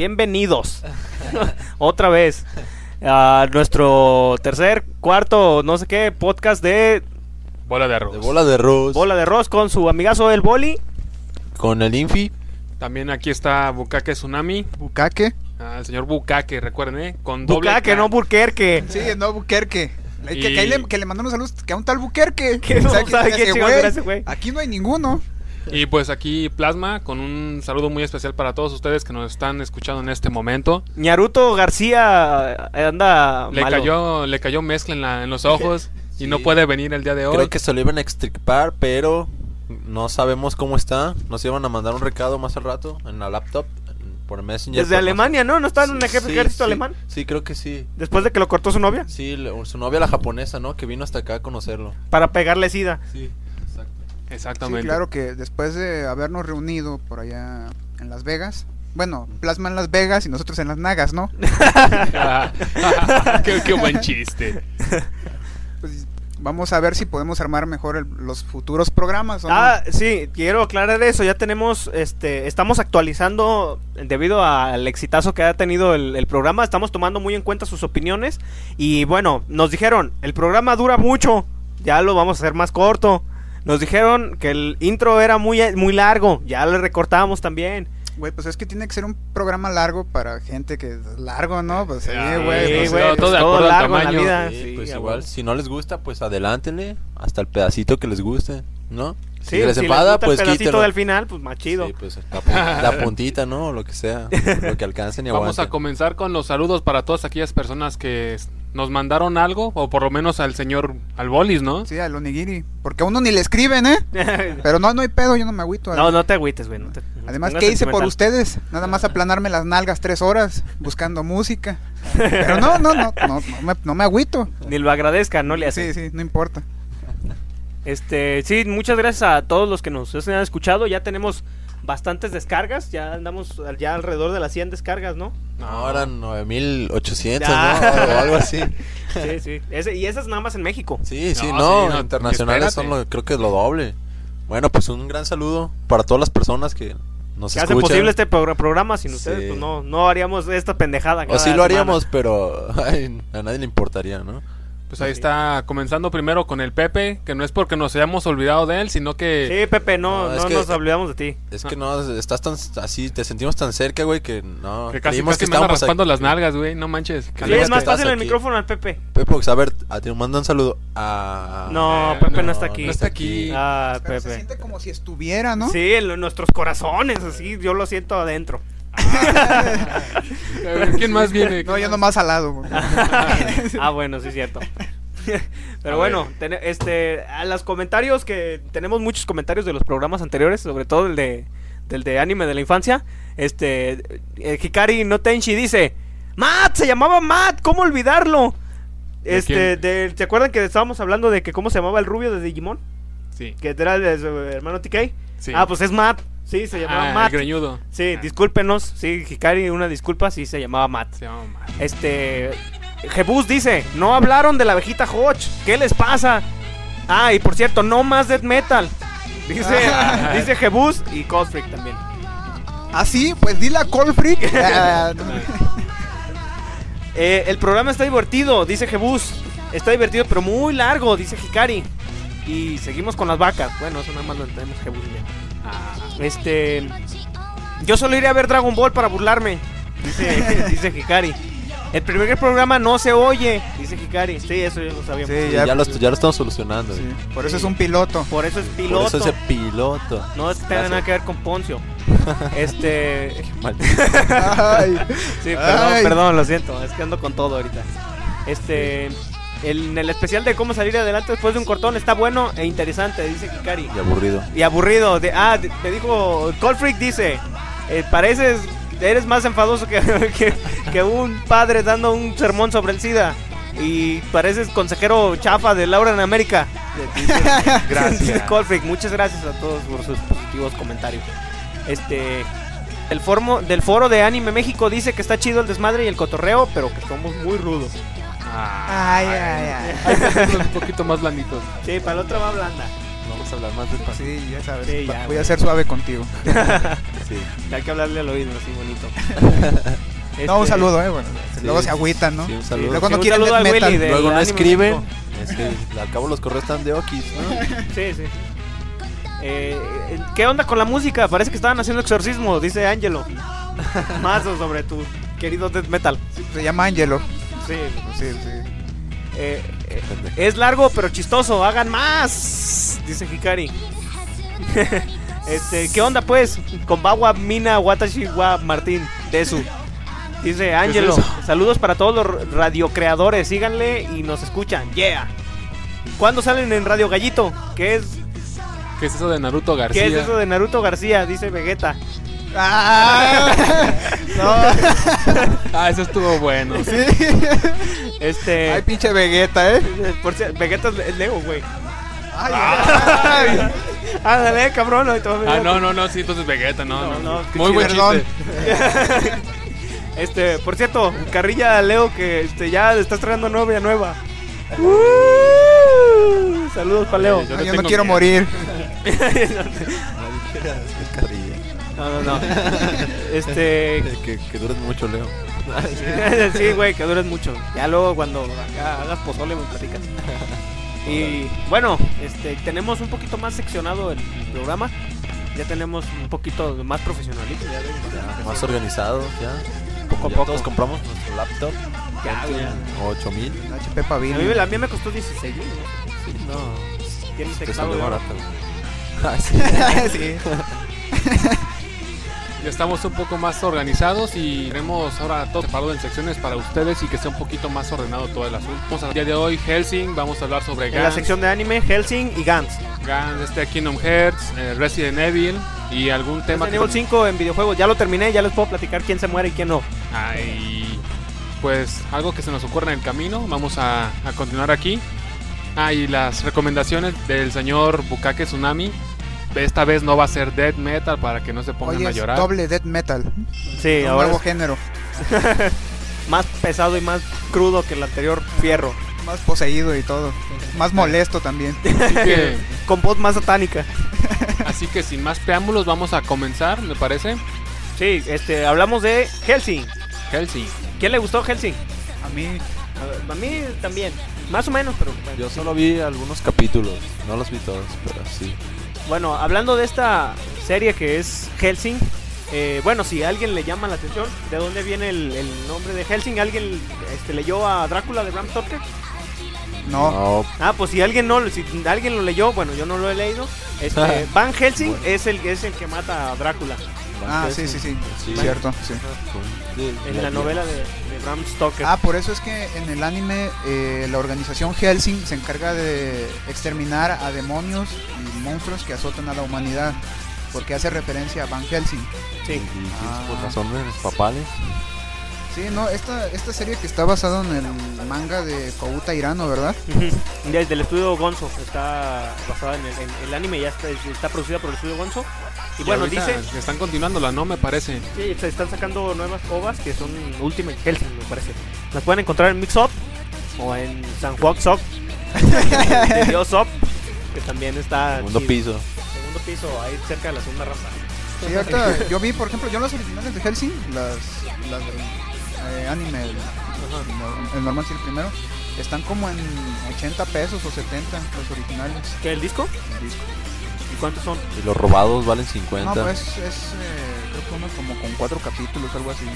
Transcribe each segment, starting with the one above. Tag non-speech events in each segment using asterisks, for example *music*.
bienvenidos *laughs* otra vez a nuestro tercer, cuarto, no sé qué, podcast de Bola de arroz. De bola de arroz. Bola de Arroz con su amigazo El Boli. Con el Infi. También aquí está Bukake Tsunami. Bucaque. Ah, el señor Bukake, recuerden, ¿eh? Con doble K. no Burquerque. Sí, no, Buquerque. Que, Y- que, ahí le, que le mandamos saludos, que a un tal Buquerque. *laughs* Que no sabe que ese ese. Aquí no hay ninguno. Y pues aquí Plasma con un saludo muy especial para todos ustedes que nos están escuchando en este momento. Ñaruto García eh, anda Le malo. cayó, le cayó mezcla en, la- en los ojos *laughs* y Sí. no puede venir el día de hoy. Creo que se lo iban a extirpar, pero no sabemos cómo está. Nos iban a mandar un recado más al rato en la laptop, por Messenger. Desde. Alemania, ¿no? ¿No estaba en un Sí, ejército sí, alemán? Sí, creo que sí. Después de que lo cortó su novia. Sí, le- su novia la japonesa, ¿no? Que vino hasta acá a conocerlo. Para pegarle sida. Sí. Exactamente. Sí, claro que después de habernos reunido por allá en Las Vegas. Bueno, Plasma en Las Vegas y nosotros en Las Nagas, ¿no? *laughs* qué, qué buen chiste. Pues vamos a ver si podemos armar mejor el- los futuros programas. ¿o no? Ah, sí, quiero aclarar eso. Ya tenemos, este, estamos actualizando debido al exitazo que ha tenido el, el programa. Estamos tomando muy en cuenta sus opiniones. Y bueno, nos dijeron, el programa dura mucho. Ya lo vamos a hacer más corto. Nos dijeron que el intro era muy, muy largo. Ya le recortamos también. Güey, pues es que tiene que ser un programa largo para gente que es largo, ¿no? Pues sí, güey. Sí, pues, güey, todo pues de todo acuerdo al largo en la vida. Sí, Sí, pues igual, si no les gusta, pues adelántenle hasta el pedacito que les guste, ¿no? Sí, si les si enfada, gusta pues el pedacito del final, pues más chido. Sí, pues la, pun- la *laughs* puntita, ¿no? O lo que sea, lo que alcancen y Vamos a aguanten. comenzar con los saludos para todas aquellas personas que nos mandaron algo, o por lo menos al señor Albolis, ¿no? Sí, al onigiri. Porque a uno ni le escriben, ¿eh? *laughs* Pero no, no hay pedo, yo no me agüito. no, no te agüites, güey. no te- Además, ¿qué hice por ustedes? Nada más aplanarme las nalgas tres horas buscando música. Pero no, no, no, no, no me, no me agüito. Ni lo agradezca, no le hace. Sí, sí, no importa. Este, sí, muchas gracias a todos los que nos han escuchado. Ya tenemos bastantes descargas. Ya andamos al- ya alrededor de las 100 descargas, ¿no? No, ahora 9800, Ah. ¿no? O algo así. *laughs* Sí, sí. Ese- y esas nada más en México. Sí, sí, No, no, sí, no, internacionales son lo, creo que es lo doble. Bueno, pues un gran saludo para todas las personas que nos Que escuchan. posible este progr- programa. Sin ustedes, Sí. pues no, no haríamos esta pendejada. O cada sí lo semana. haríamos, pero *laughs* ay, a nadie le importaría, ¿no? Pues ahí Sí. está comenzando primero con el Pepe, que no es porque nos hayamos olvidado de él, sino que... Sí, Pepe, no, No, que- nos olvidamos de ti. Es que no, estás tan así, te sentimos tan cerca, güey, que no. Que casi, casi me anda estábamos raspando aquí. las nalgas, güey, no manches. Sí, es que más estás fácil el micrófono al Pepe. Pepe, pues a ver, a ti nos manda un saludo a... No, Eh, Pepe no, no, está aquí. no está aquí. Ah, Pero se Pepe. siente como si estuviera, ¿no? Sí, en lo- nuestros corazones, así, yo lo siento adentro. A *laughs* ver, ¿Quién más viene? No, yo nomás al lado. *laughs* ah, bueno, sí es cierto. *laughs* Pero A bueno, ten- este, a los comentarios que tenemos muchos comentarios de los programas anteriores, sobre todo el de del de anime de la infancia. Este, Hikari no Tenshi dice, Matt, se llamaba Matt, ¿cómo olvidarlo? ¿De Este, de, ¿te acuerdan que estábamos hablando de que cómo se llamaba el rubio de Digimon? Sí. Que era el de su hermano TK. Sí. Ah, pues es Matt. Sí, se llamaba Ah, el Matt. greñudo. Sí, Ah, discúlpenos. Sí, Hikari, una disculpa, sí se llamaba Matt. Se llama Matt. Este. Jebus dice: No hablaron de la abejita Hodge. ¿Qué les pasa? Ah, y por cierto, no más death metal. Dice, *laughs* dice Jebus y Cold Freak también. ¿Ah, sí? Pues dile a Cold Freak. *laughs* *laughs* Eh, el programa está divertido, dice Jebus. Está divertido, pero muy largo, dice Hikari. Y seguimos con las vacas. Bueno, eso nada más lo entendemos Jebus y Este. Yo solo iré a ver Dragon Ball para burlarme. Dice, *laughs* dice Hikari. El primer programa no se oye, dice Hikari. Sí, eso ya lo sabíamos. Sí, ya- ya, lo, ya lo estamos solucionando. Sí, por eso es un piloto. Por eso es Por piloto. eso ese piloto. No es que tenga nada que ver con Poncio. *laughs* Este. *laughs* Ay. Sí, perdón, Ay. perdón, lo siento. Es que ando con todo ahorita. Este. En el especial de cómo salir adelante después de un cortón está bueno e interesante, dice Hikari. Y aburrido. Y aburrido. De, ah, me dijo. Cold Freak dice: eh, Pareces. Eres más enfadoso que, *laughs* que, que un padre dando un sermón sobre el SIDA. Y pareces consejero chafa de Laura en América. *laughs* Gracias. Cold Freak. Muchas gracias a todos por sus positivos comentarios. Este. El formo, del foro de Anime México dice que está chido el desmadre y el cotorreo, pero que somos muy rudos. Ay, ay, ay. Hacerlos un poquito más blanditos. Sí, para la otra va blanda. Vamos a hablar más despacio. Sí, ya sabes. Sí, ya, Voy a ser suave contigo. *laughs* Sí. Hay que hablarle al oído así bonito. *laughs* No, un Este, saludo, eh. Bueno, Sí, luego se sí, agüitan, ¿no? sí, un sí, saludo. Luego sí, no un quieren. Willy de- Luego no escriben. Es que al cabo los correos están de Okis, ¿no? *laughs* Sí, sí. Eh, eh, ¿Qué onda con la música? Parece que estaban haciendo exorcismo, dice Angelo. Más sobre tu querido death metal. Se llama Angelo. Sí, Sí, sí. eh, eh, es largo pero chistoso, hagan más, dice Hikari. *laughs* este, ¿qué onda pues? Con Bawa Mina Watashi wa Martín Desu. Dice Angelo, saludos para todos los radiocreadores, síganle y nos escuchan. Yeah. ¿Cuándo salen en Radio Gallito? ¿Qué es, ¿Qué es eso de Naruto García? ¿Qué es eso de Naruto García? Dice Vegeta. ¡Ah! no. *laughs* Ah, eso estuvo bueno. Sí. Este. Ay, pinche Vegeta, ¿eh? por si- Vegeta es Leo, güey. Ay, ay. Ándale, cabrón. Ah, no, no, no, sí, entonces Vegeta, no, No, no. no, Muy buen perdón. chiste. *laughs* Este, por cierto, carrilla Leo que este ya está estrenando novia nueva. Uh, saludos para Leo. Yo le yo no quiero miedo. morir. *laughs* No, no, no. *laughs* Este, Que, que dures mucho, Leo. *laughs* sí, güey, que dures mucho. Ya luego cuando acá hagas pozole me platicas. Y bueno, este, tenemos un poquito más seccionado el programa. Ya tenemos un poquito más profesionalismo. Ya, Ya, más organizados, ya. Poco a Ya poco. Todos compramos nuestro laptop. Ya, güey. 8 mil. HP A Pavilion. mí, la mía me costó 16 mil. Sí, no. Tiene Te teclado de barato. Ah, *laughs* sí. sí. Ya estamos un poco más organizados y tenemos ahora todo separado en secciones para ustedes y que sea un poquito más ordenado todo el asunto. Vamos a día de hoy Helsing, vamos a hablar sobre En la Gans, sección de anime, Helsing y Gantz. Gans, este Kingdom Hearts, eh, Resident Evil y algún tema Resident Evil 5 en videojuegos. Ya lo terminé, ya les puedo platicar quién se muere y quién no. Ay, pues algo que se nos ocurre en el camino, vamos a, a continuar aquí. Ah, y las recomendaciones del señor Bukake Tsunami. Esta vez no va a ser death metal para que no se pongan Oye, a es llorar. doble death metal. Sí, un ahora nuevo es género. *laughs* más pesado y más crudo que el anterior fierro. Más poseído y todo. Más molesto también. *laughs* Así que, Con voz más satánica. *laughs* así que sin más preámbulos vamos a comenzar, me parece. Sí, este, hablamos de Helsing. Helsing. ¿Quién le gustó Helsing? A mí. A, a mí también. Más o menos, pero bueno. Yo solo vi algunos capítulos. No los vi todos, pero sí. Bueno, hablando de esta serie que es Helsing, eh, bueno, si a alguien le llama la atención, ¿de dónde viene el, el nombre de Helsing? ¿Alguien este, leyó a Drácula de Bram Stoker? No. No, Ah, pues si alguien no, si alguien lo leyó, bueno, yo no lo he leído. Este, Van Helsing Bueno. es el es el que mata a Drácula Ah, sí, sí, sí. Sí. Cierto, sí. Sí, en la novela de Bram Stoker. Ah, por eso es que en el anime eh, la organización Helsing se encarga de exterminar a demonios y monstruos que azotan a la humanidad. Porque hace referencia a Van Helsing. sí. Y, y Ah. por razones papales. Sí, no, esta, esta serie que está basada en el manga de Kouta Hirano, ¿verdad? Desde el estudio Gonzo está basada en el, en el anime, ya está, está producida por el estudio Gonzo. Y, Y bueno, dice, Están continuándola, ¿no? Me parce. sí, se están sacando nuevas ovas que son Ultimate Helsing, me parece. Las pueden encontrar en Mixup o en San Juan Shop, *laughs* de Dios Shop, que también está Segundo chido. piso. Segundo piso, ahí cerca de la segunda raza. Sí, ahorita yo vi, por ejemplo, yo las originales de Helsing, las, las del eh, anime, el, el normal sí, el primero, están como en 80 pesos o 70 los originales. ¿Qué, el disco? el disco. ¿Y cuántos son? Y los robados valen 50. No, pues es, eh, creo que uno como con cuatro capítulos, algo así.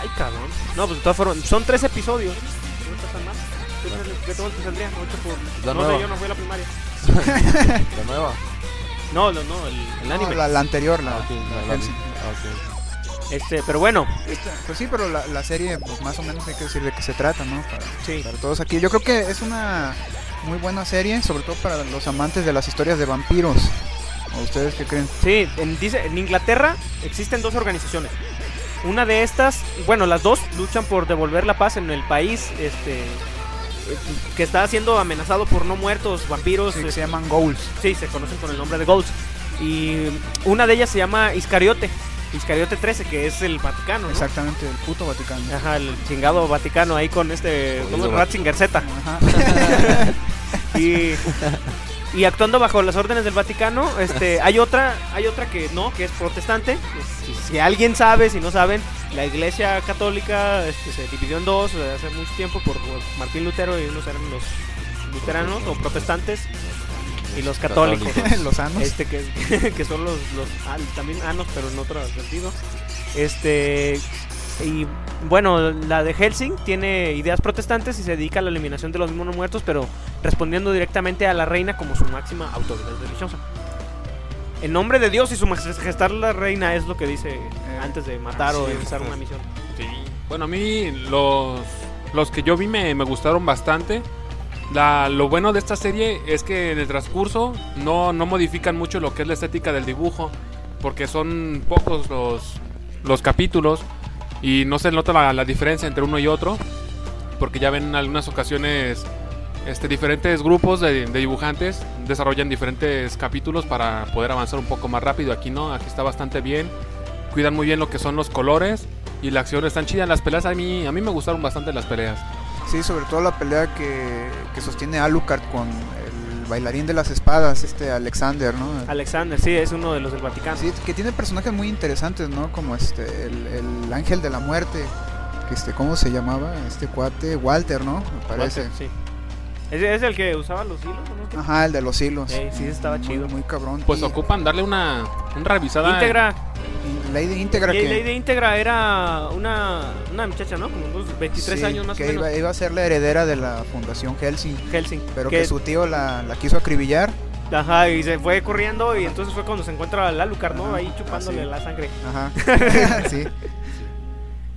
Ay, cabrón. No, pues de todas formas, son tres episodios. No está tan mal. ¿Qué tal- ¿Qué tal te saldría? Ocho por... La no nueva. sé, yo no fui a la primaria. *laughs* La nueva. No, no, no, el, el No, anime. la, la anterior, la, Ah, ok, la la- la- Hellsing. ah, ok. Este, pero bueno, Pues sí, pero la, la serie, pues más o menos hay que decir de qué se trata, ¿no? Para, sí. para todos aquí. Yo creo que es una muy buena serie, sobre todo para los amantes de las historias de vampiros. ¿O ustedes qué creen? Sí, en, dice, en Inglaterra existen dos organizaciones. Una de estas, bueno, las dos luchan por devolver la paz en el país, este, que está siendo amenazado por no muertos, vampiros, Sí, que se llaman Goals. sí, se conocen con el nombre de Ghosts. Y una de ellas se llama Iscariote, Iscariote 13, que es el Vaticano, ¿no? Exactamente, el puto Vaticano. Ajá, el chingado Vaticano ahí con este Jodido ¿cómo es? Vaticano. Ratzinger Z. Ajá. *laughs* Y, y actuando bajo las órdenes del Vaticano, este, hay otra, hay otra que no, que es protestante. Si, si alguien sabe, si no saben, la Iglesia Católica este, se dividió en dos eh, hace mucho tiempo por Martín Lutero y unos eran los luteranos o protestantes y los católicos. *laughs* Los anos. Este que, *laughs* que son los, los ah, también anos, pero en otro sentido. Este y bueno, la de Helsing tiene ideas protestantes y se dedica a la eliminación de los mismos muertos, pero respondiendo directamente a la reina como su máxima autoridad religiosa. En nombre de Dios y su majestad la reina es lo que dice antes de matar o empezar una misión. Sí. Bueno, a mí los, los que yo vi me, me gustaron bastante. La- lo bueno de esta serie es que en el transcurso no, no modifican mucho lo que es la estética del dibujo, porque son pocos los, los capítulos y no se nota la, la diferencia entre uno y otro, porque ya ven en algunas ocasiones este, diferentes grupos de, de dibujantes desarrollan diferentes capítulos para poder avanzar un poco más rápido. Aquí no, aquí está bastante bien, cuidan muy bien lo que son los colores y la acción están chida. Las peleas a mí, a mí me gustaron bastante las peleas. Sí, sobre todo la pelea que, que sostiene Alucard con el bailarín de las espadas, este Alexander, ¿no? Alexander, sí, es uno de los del Vaticano. Sí, que tiene personajes muy interesantes, ¿no? Como este, el, el ángel de la muerte, que este, ¿cómo se llamaba? Este cuate, Walter, ¿no? Me parece. Walter, sí. ¿Es, es el que usaba los hilos? ¿o no? Ajá, el de los hilos. Eh, sí, estaba Muy- chido. Muy, cabrón. Pues Y- ocupan darle una, una revisada. Íntegra. Lady Íntegra Y que, Lady Íntegra era una, una muchacha, ¿no? Como unos 23 sí, años más que o menos. Iba, iba a ser la heredera de la Fundación Helsing, Helsing. pero que, su tío la, la quiso acribillar. Ajá, y se fue corriendo y entonces fue cuando se encuentra a Alucard, ¿no? Ajá, Ahí chupándole así. la sangre. Ajá. *laughs* sí.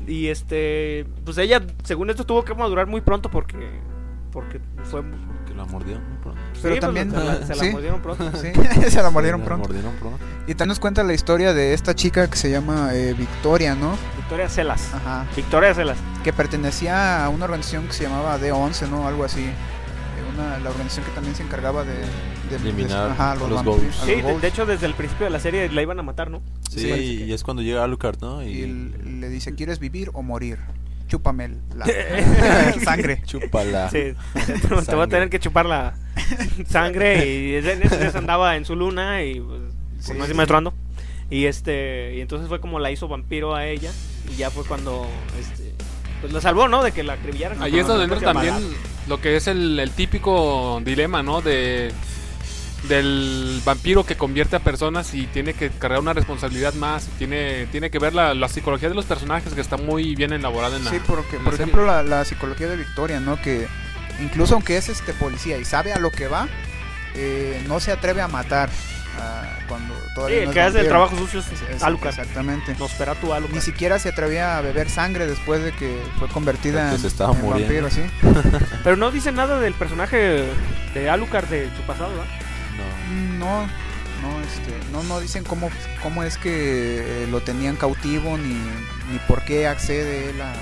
Y este, pues ella, según esto, tuvo que madurar muy pronto porque, porque fue... Que la mordió. ¿no? Pronto. Pero sí, pues, también- se la, se la sí. mordieron pronto. Sí, *laughs* se la mordieron pronto. mordieron pronto. Y también nos cuenta la historia de esta chica que se llama eh, Victoria, ¿no? Victoria Celas. Ajá. Victoria Celas. Que pertenecía a una organización que se llamaba D11, ¿no? Algo así. Eh, Una, la organización que también se encargaba de, de- Eliminar de- ajá, a los a Sí, los de, hecho desde el principio de la serie la iban a matar, ¿no? Sí, Sí, parece que- y es cuando llega Alucard, ¿no? Y Y, le dice, ¿quieres vivir o morir? Chúpame la *laughs* sangre. chúpala. Sí, te voy a Sangre. tener que chupar la sangre y en ese entonces andaba en su luna y pues, Sí, no sí. maestro y este y entonces fue como la hizo vampiro a ella y ya fue cuando este pues la salvó, ¿no? De que la acribillaran. Ahí es donde entra también lo que es el, el típico dilema, ¿no? De del vampiro que convierte a personas y tiene que cargar una responsabilidad más, tiene tiene que ver la, la psicología de los personajes que está muy bien elaborada en la Sí, porque, la por ejemplo, la, la psicología de Victoria, ¿no? Que incluso aunque es este policía y sabe a lo que va, eh, no se atreve a matar ah, cuando Sí, todavía el no es que hace el trabajo sucio es Es- Alucard. Exactamente. Nosferatu Alucard. Ni siquiera se atrevía a beber sangre después de que fue convertida Que en, se estaba en vampiro, ¿sí? Pero no dice nada del personaje de Alucard de su pasado, ¿verdad? No. No, no, este, no, no dicen cómo, cómo es que eh, lo tenían cautivo ni, ni por qué accede él a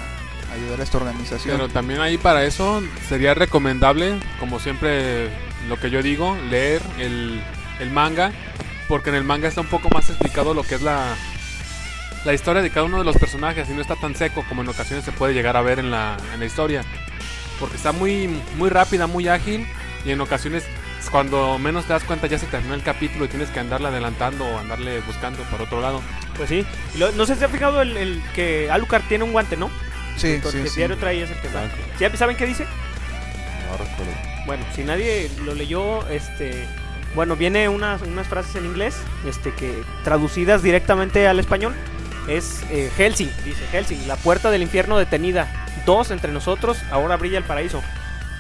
ayudar a esta organización. Pero también ahí para eso sería recomendable, como siempre lo que yo digo, leer el, el manga, porque en el manga está un poco más explicado lo que es la, la historia de cada uno de los personajes y no está tan seco como en ocasiones se puede llegar a ver en la, en la historia. Porque está muy, muy rápida, muy ágil y en ocasiones cuando menos te das cuenta ya se terminó el capítulo y tienes que andarle adelantando o andarle buscando por otro lado. Pues sí. Y lo- no sé si ha fijado el, el que Alucard tiene un guante, ¿no? sí, Porque sí, sí. diario trae ese que. ¿Sí ¿Saben qué dice? No recuerdo. Bueno, si nadie lo leyó, este, bueno, viene unas, unas frases en inglés, este, que traducidas directamente al español, es eh, Helsing, dice Helsing, la puerta del infierno detenida, dos entre nosotros, ahora brilla el paraíso.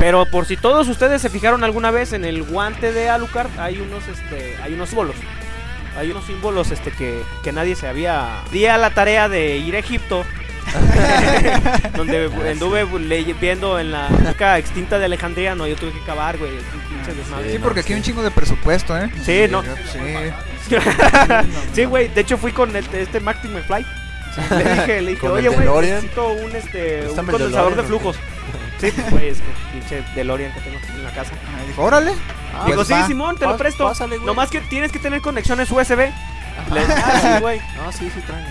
Pero por si todos ustedes se fijaron alguna vez en el guante de Alucard, hay unos, este, hay unos símbolos. Hay unos símbolos este, que, que nadie se había... Di a la tarea de ir a Egipto *laughs* donde anduve viendo en la época extinta de Alejandría, no, yo tuve que cavar, güey. pinche desmadre. Sí, porque aquí hay un chingo de presupuesto, ¿eh? Sí, no. Sí. *laughs* Sí, güey, de hecho fui con este, este Marty McFly. Le dije, le dije, ¿Con el oye, güey, necesito un, este, un condensador de DeLorean, ¿o flujos. Sí, pues, güey, es que pinche DeLorean que tengo en la casa. Ah, Dijo, órale. Ah, Digo, pues sí, va. Simón, te lo presto. pásale, güey. Nomás que tienes que tener conexiones USB. Le- ah, sí, güey. No, sí, sí traen.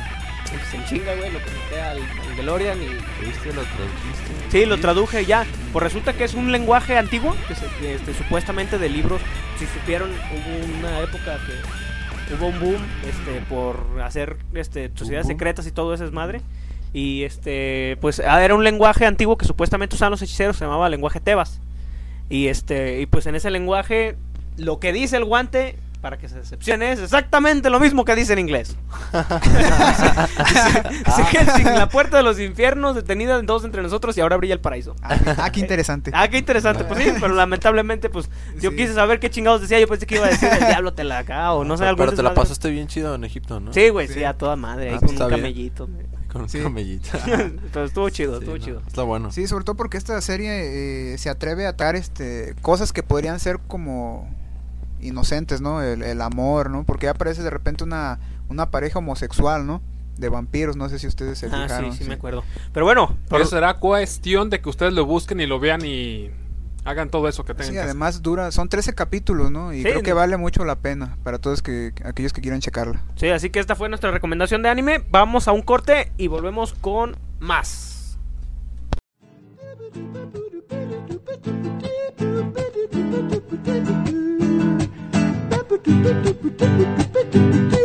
pues, en chinga, güey, lo conecté al, al DeLorean y ¿Viste? ¿Lo tradujiste? Sí, lo traduje ya. Pues resulta que es un lenguaje antiguo, que, se- que, este, supuestamente de libros, si supieron, hubo una época que hubo un boom este, por hacer este, sociedades boom? secretas y todo ese desmadre. Y este, pues ah, era un lenguaje antiguo que supuestamente usaban los hechiceros, se llamaba lenguaje Tebas. Y este, y pues en ese lenguaje, lo que dice el guante, para que se decepcione, es exactamente lo mismo que dice en inglés. *laughs* Dice la puerta de los infiernos detenida en dos entre nosotros y ahora brilla el paraíso. Ah, ah, qué interesante. Ah, qué interesante, pues sí, pero lamentablemente, pues yo Sí. quise saber qué chingados decía. Yo pensé que iba a decir el diablo te la acá o no sé, algún pero te la pasaste bien chido en Egipto, ¿no? Sí, güey, sí, Sí. a toda madre, ahí Ah, con un bien. camellito. me- Con un Sí. camellito. *laughs* pero estuvo chido, Sí, estuvo no, chido. Está bueno. Sí, sobre todo porque esta serie eh, se atreve a atar este, cosas que podrían ser como inocentes, ¿no? El, el amor, ¿no? Porque aparece de repente una, una pareja homosexual, ¿no? De vampiros, no sé si ustedes se Ah, fijaron. sí, sí, me acuerdo. Pero bueno, Pero será cuestión de que ustedes lo busquen y lo vean y hagan todo eso que tengan Sí, que hacer. además dura, son 13 capítulos, ¿no? Y Sí, creo que no- vale mucho la pena para todos que aquellos que quieran checarla. sí, así que esta fue nuestra recomendación de anime. Vamos a un corte y volvemos con más. *laughs*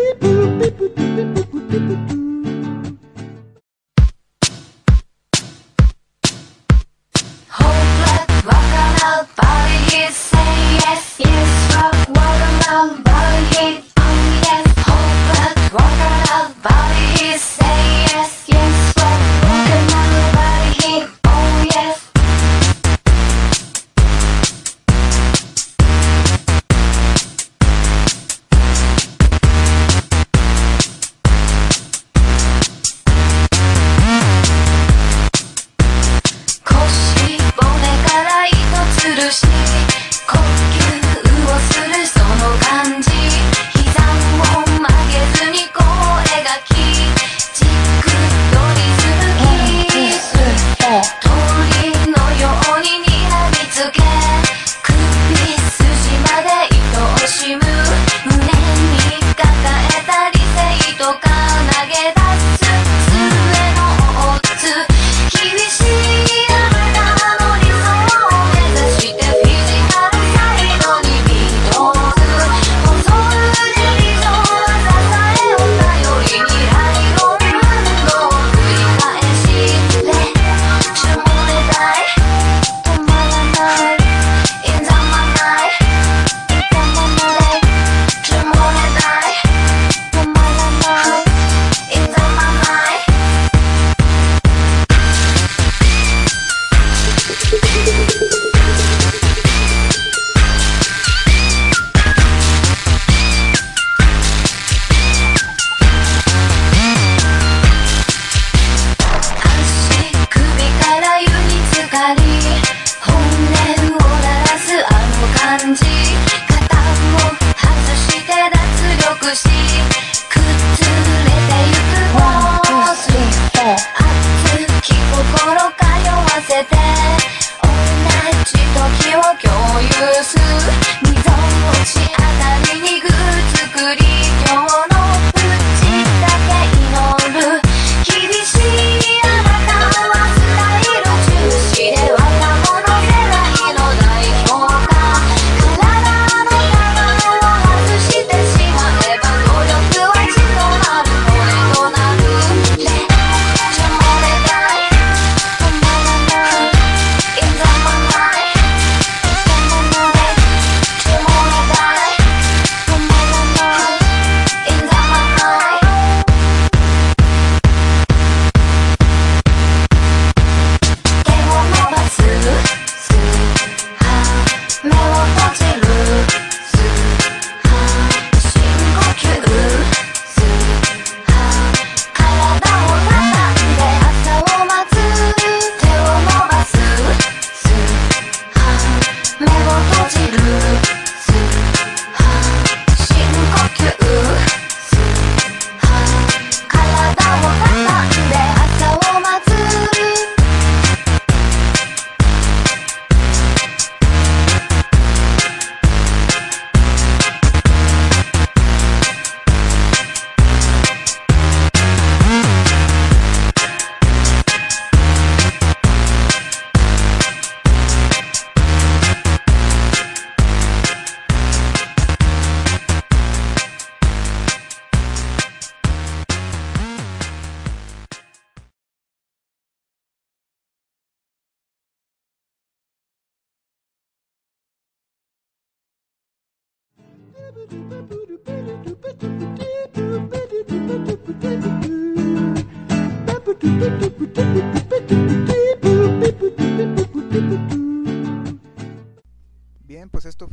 目を閉じる。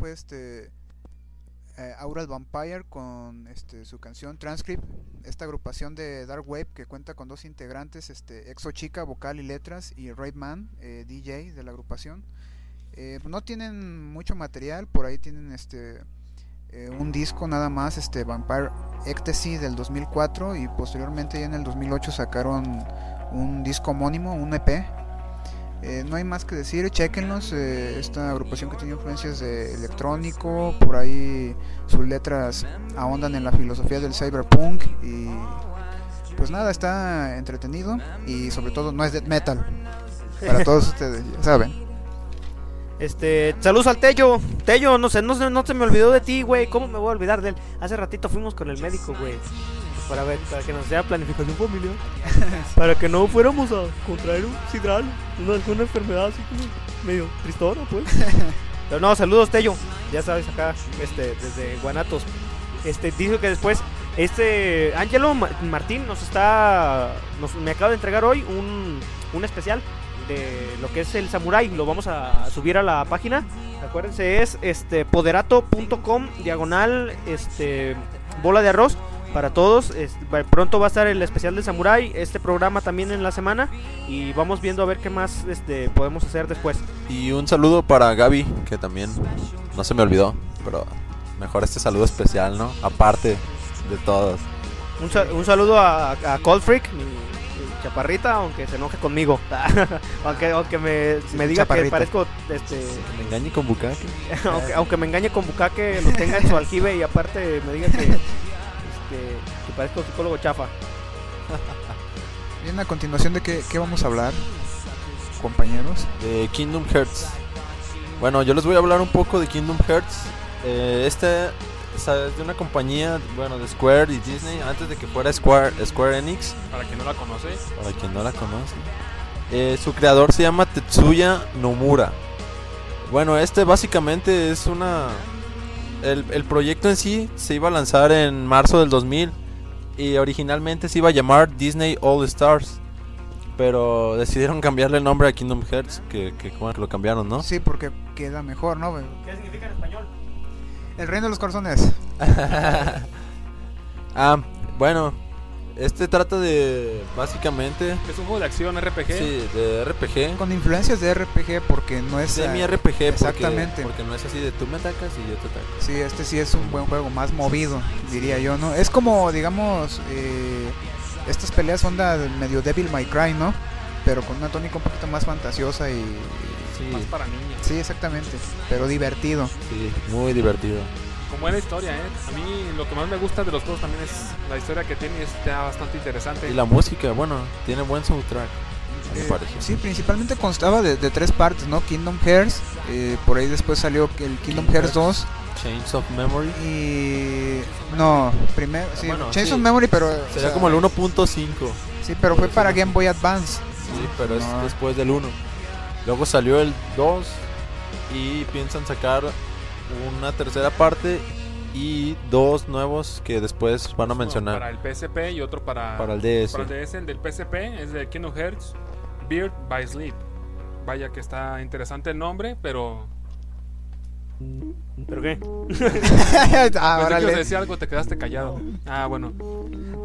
Fue este eh, Aural Vampire con este su canción Transcript, esta agrupación de Dark Wave que cuenta con dos integrantes, este Exo Chica, vocal y letras, y Raid Man, eh, DJ de la agrupación. Eh, no tienen mucho material, por ahí tienen este un disco nada más, este Vampire Ecstasy del 2004 y posteriormente ya en el 2008 sacaron un disco homónimo, un EP. Eh, no hay más que decir, chequenlos. eh, esta agrupación que tiene influencias de electrónico, por ahí sus letras ahondan en la filosofía del cyberpunk y pues nada, está entretenido y sobre todo no es death metal. Para *laughs* todos ustedes, ya saben. Este, saludos al Tello. Tello, no sé, no, se- no se me olvidó de ti, güey. ¿Cómo me voy a olvidar de él? Hace ratito fuimos con el médico, güey. Para ver, para que nos sea planificación familiar. *laughs* para que no fuéramos a contraer un sidral, una, alguna enfermedad así como medio tristona, pues. *laughs* Pero no, saludos, Tello. Ya sabes, acá, este, desde Guanatos. Este, dice que después, este, Angelo Ma- Martín nos está, nos, me acaba de entregar hoy un, un especial de lo que es el samurai. Lo vamos a subir a la página. Acuérdense, es este poderato.com diagonal este bola de arroz para todos. Es- pronto va a estar el especial de samurai, este programa también en la semana y vamos viendo a ver qué más este podemos hacer después. Y un saludo para Gaby, que también no se me olvidó, pero mejor este saludo especial, ¿no? Aparte de todos. Un, un saludo a, a Cold Freak, mi, mi chaparrita, aunque se enoje conmigo. *laughs* aunque aunque me, me diga que parezco este Que me engañe con Bukake. *laughs* aunque, aunque me engañe con Bukake, lo tenga en su aljibe y aparte me diga que, que parezco psicólogo chafa. *laughs* Bien, a continuación de qué, qué vamos a hablar, compañeros. de Kingdom Hearts. Bueno, yo les voy a hablar un poco de Kingdom Hearts. Eh, este es de una compañía, bueno, de Square y Disney, antes de que fuera Square, Square Enix, Para quien no la conoce, para quien no la conoce. Eh, su creador se llama Tetsuya Nomura. Bueno, este básicamente es una... El, el proyecto en sí se iba a lanzar en marzo del 2000 y originalmente se iba a llamar Disney All Stars. Pero decidieron cambiarle el nombre a Kingdom Hearts, que, que bueno, que lo cambiaron, ¿no? Sí, porque queda mejor, ¿no? ¿Qué significa en español? El reino de los corazones. *laughs* ah, bueno, este trata de básicamente es un juego de acción RPG. sí, de RPG, Con influencias de RPG porque no es... semi eh, RPG, porque, Exactamente. porque no es así de tú me atacas y yo te ataco. Sí, este sí es un buen juego, más movido, diría yo, ¿no? Es como, digamos, eh, estas peleas onda medio Devil May Cry, ¿no? Pero con una tónica un poquito más fantasiosa y... Sí, Más para niños. Sí, exactamente, pero divertido. sí, muy divertido. Con buena historia, ¿eh? A mí lo que más me gusta de los juegos también es la historia que tiene y está bastante interesante. Y la música, bueno, tiene buen soundtrack, Eh, sí, principalmente constaba de, de tres partes, ¿no? Kingdom Hearts, eh, por ahí después salió el Kingdom Hearts 2 Chains of Memory. y... No, primero, sí, Bueno, Chains sí. of Memory, pero... o Sería sea, como el 1.5. Sí, Sí, pero fue para Game Boy Advance. pero es después del 1. Luego salió el 2 y piensan sacar una tercera parte y dos nuevos que después van a Uno mencionar. Para el PSP y otro para, Para el DS. para el DS. El del PSP es de Kingdom Hearts Beard by Sleep. Vaya que está interesante el nombre, pero. ¿Pero qué? *laughs* ah, Pensé que órale. ibas a decir algo, te quedaste callado. Ah, bueno.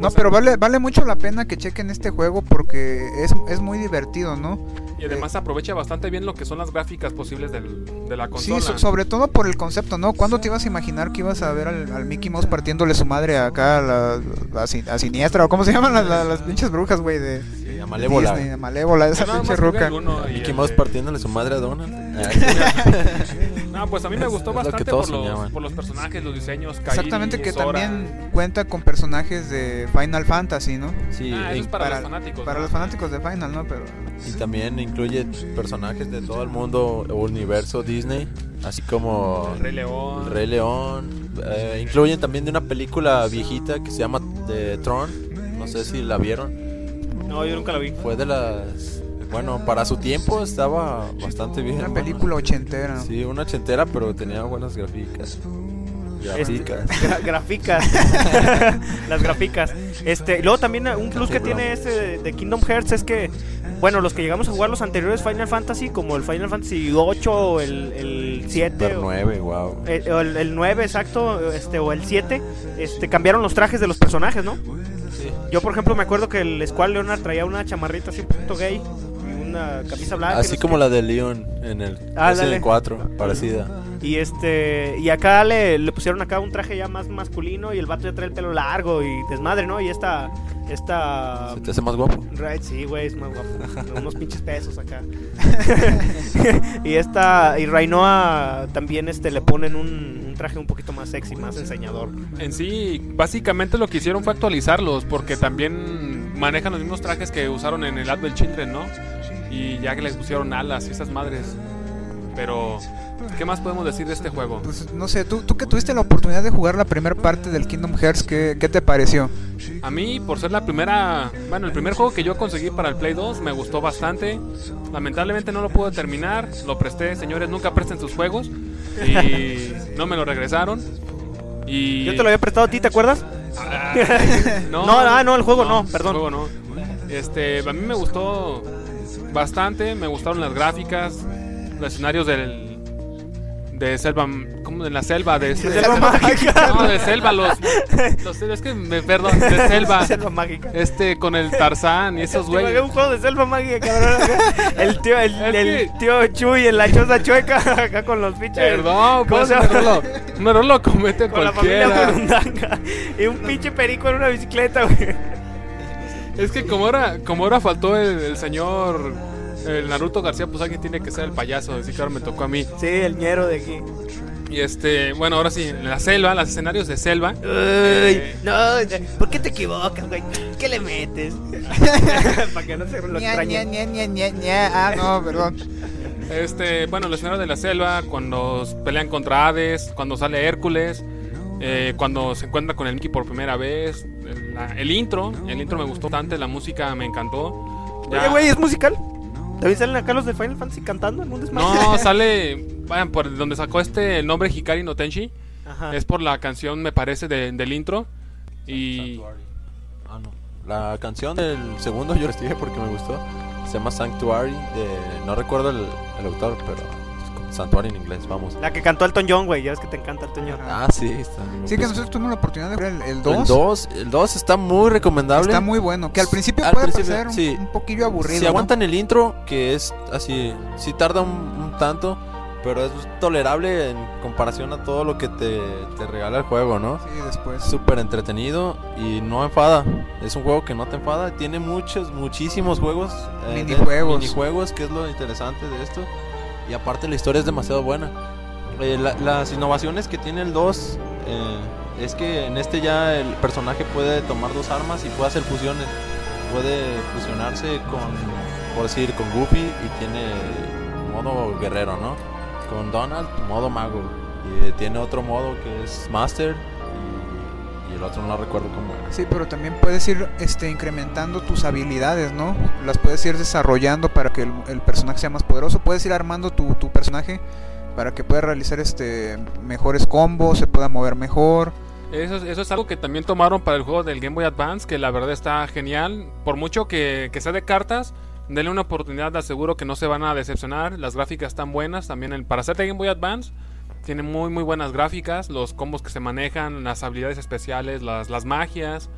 No, pero vale, vale mucho la pena que chequen este juego porque es, es muy divertido, ¿no? Y además aprovecha bastante bien lo que son las gráficas posibles del- de la Sí, consola. so- sobre todo por el concepto, ¿no? ¿Cuándo te ibas a imaginar que ibas a ver al, al Mickey Mouse partiéndole su madre acá a la, a a Siniestra o cómo se llaman las, las, las pinches brujas, güey? De Sí, a Malévola. Disney, a Malévola, esa pinche ruca. Mickey Mouse de- partiéndole su madre a Donald. *laughs* *laughs* No, pues a mí me gustó bastante por los, por los personajes, los diseños. Exactamente, que también cuenta con personajes de Final Fantasy, ¿no? sí, Ah, eso in- es para, para- los fanáticos. Para ¿no? los fanáticos de Final, ¿no? Pero y también incluye personajes de todo el mundo universo Disney, así como El Rey León. El Rey León. Eh, incluyen también de una película viejita que se llama The Tron. No sé si la vieron. No, yo nunca la vi. Fue de las. Bueno, para su tiempo estaba bastante bien. una película ochentera. Sí, una ochentera, pero tenía buenas gráficas. Este, Graficas. *laughs* gra- graficas. *laughs* Las graficas. Este, luego también un plus que tiene este de, Kingdom Hearts es que, bueno, los que llegamos a jugar los anteriores Final Fantasy, como el Final Fantasy 8 o el, el 7 Super o, 9, wow. eh, el, el 9 exacto, este, o el 7, este, cambiaron los trajes de los personajes, ¿no? Yo, por ejemplo, me acuerdo que el Squall Leonard traía una chamarrita así un poquito gay y una camisa blanca. Así no sé como qué. la de Leon en el Ah, Resident dale. 4, parecida. Y este y acá le, le pusieron acá un traje ya más masculino y el vato ya trae el pelo largo y desmadre, ¿no? Y esta esta ¿Se te hace más guapo? Right, sí, güey, es más guapo. *laughs* Unos pinches pesos acá. *laughs* y esta y Rainoa también este le ponen un traje un poquito más sexy, más enseñador. En sí, básicamente lo que hicieron fue actualizarlos, porque también manejan los mismos trajes que usaron en el Advent Children, ¿no? Y ya que les pusieron alas y esas madres. Pero, ¿qué más podemos decir de este juego? Pues no sé, tú, tú que tuviste la oportunidad de jugar la primera parte del Kingdom Hearts, ¿qué, qué te pareció? A mí, por ser la primera, bueno, el primer juego que yo conseguí para el Play 2, me gustó bastante. Lamentablemente no lo pude terminar, lo presté, señores, nunca presten sus juegos. Y no me lo regresaron. Y... Yo te lo había prestado a ti, ¿te acuerdas? Ah, No, *laughs* ah, no, el juego no, perdón. El juego no. Este, a mí me gustó bastante, me gustaron las gráficas, los escenarios del de selva, ¿cómo de la selva de, Selva mágica. *laughs* No, de selva los, los es que me perdón, de *laughs* selva. Selva mágica. Este con el Tarzán y *laughs* esos güeyes. un juego de selva mágica, cabrón. El tío, el, Es el que- tío Chuy en la choza chueca, acá con los pinches. Perdón, ¿Cómo pues se llama? error, lo, comete Con la familia cualquiera. Y un pinche perico en una bicicleta, güey. Es que como ahora, como ahora faltó el, el señor el Naruto García, pues alguien tiene que ser el payaso, así que ahora me tocó a mí. Sí, el ñero de aquí. Y este, bueno, ahora sí, en la selva, los escenarios de selva. Uy, Eh. no, ¿por qué te equivocas, güey? ¿Qué le metes? *laughs* Para que no se lo Ña, extrañe. ña, ña, ña, ña, ña. Ah, no, perdón. Este, bueno, los escenarios de la selva, cuando pelean contra Hades, cuando sale Hércules, eh, cuando se encuentra con el Mickey por primera vez, el, la- el intro, el intro me gustó bastante, la música me encantó. Ya- Oye, güey, ¿es musical? ¿También salen acá los de Final Fantasy cantando en un desmadre? No, *laughs* sale, vayan, por donde sacó este el nombre Hikari no Tenshi, Ajá. es por la canción, me parece, de- del intro. Y Ah, no. La canción del segundo yo la estudié porque me gustó. Se llama Sanctuary. De, no recuerdo el, el autor, pero Sanctuary en inglés, vamos. La que cantó Elton John, güey. Ya ves que te encanta Elton John. Ajá. Ah, sí, está. Sí, que nosotros tuvimos la oportunidad de jugar el- el El 2. 2, el 2 está muy recomendable. Está muy bueno. Que al principio Al puede principio, parecer un, sí. un poquillo aburrido. Si ¿no? aguantan el intro, que es así, sí tarda un, un tanto, pero es tolerable en comparación a todo lo que te, te regala el juego, ¿no? Sí, después. Súper entretenido y no enfada. Es un juego que no te enfada. Tiene muchos, muchísimos juegos. eh, Minijuegos. minijuegos, que es lo interesante de esto. Y aparte la historia es demasiado buena. Eh, la- las innovaciones que tiene el 2 eh, es que en este ya el personaje puede tomar dos armas y puede hacer fusiones. Puede fusionarse con, por decir, con Goofy y tiene modo guerrero, ¿no? Con Donald, modo mago. Y tiene otro modo que es Master. El otro no recuerdo cómo era. Sí, pero también puedes ir este, incrementando tus habilidades, ¿no? Las puedes ir desarrollando para que el, el personaje sea más poderoso. Puedes ir armando tu, tu personaje para que pueda realizar este mejores combos, se pueda mover mejor. Eso, es- eso es algo que también tomaron para el juego del Game Boy Advance, que la verdad está genial. Por mucho que, que sea de cartas, denle una oportunidad, aseguro que no se van a decepcionar. Las gráficas están buenas. También el, para de Game Boy Advance, tiene muy muy buenas gráficas. Los combos que se manejan, las habilidades especiales, las, las magias.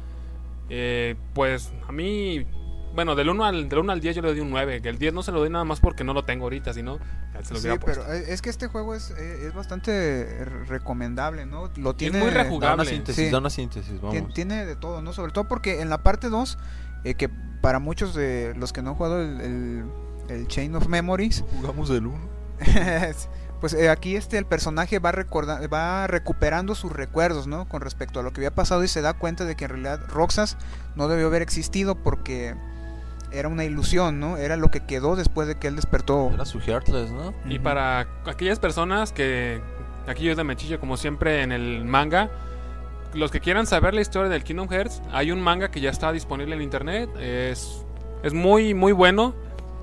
Eh, pues a mí, bueno, del 1, al, del 1 al 10 yo le doy un 9. Que el 10 no se lo doy nada más porque no lo tengo ahorita, sino se lo Sí, pero eh, es que este juego es, eh, es bastante recomendable, ¿no? Lo tiene, muy Da rejugable. una síntesis, Sí. da una síntesis, vamos. Tiene de todo, ¿no? Sobre todo porque en la parte 2, eh, que para muchos de los que no han jugado el, el- el Chain of Memories, Jugamos el 1. *laughs* pues eh, aquí este el personaje va recorda- va recuperando sus recuerdos, ¿no? Con respecto a lo que había pasado y se da cuenta de que en realidad Roxas no debió haber existido porque era una ilusión, ¿no? Era lo que quedó después de que él despertó. Era su Heartless, ¿no? Y para aquellas personas que aquí yo de mechillo como siempre en el manga, los que quieran saber la historia del Kingdom Hearts, hay un manga que ya está disponible en internet, es es muy muy bueno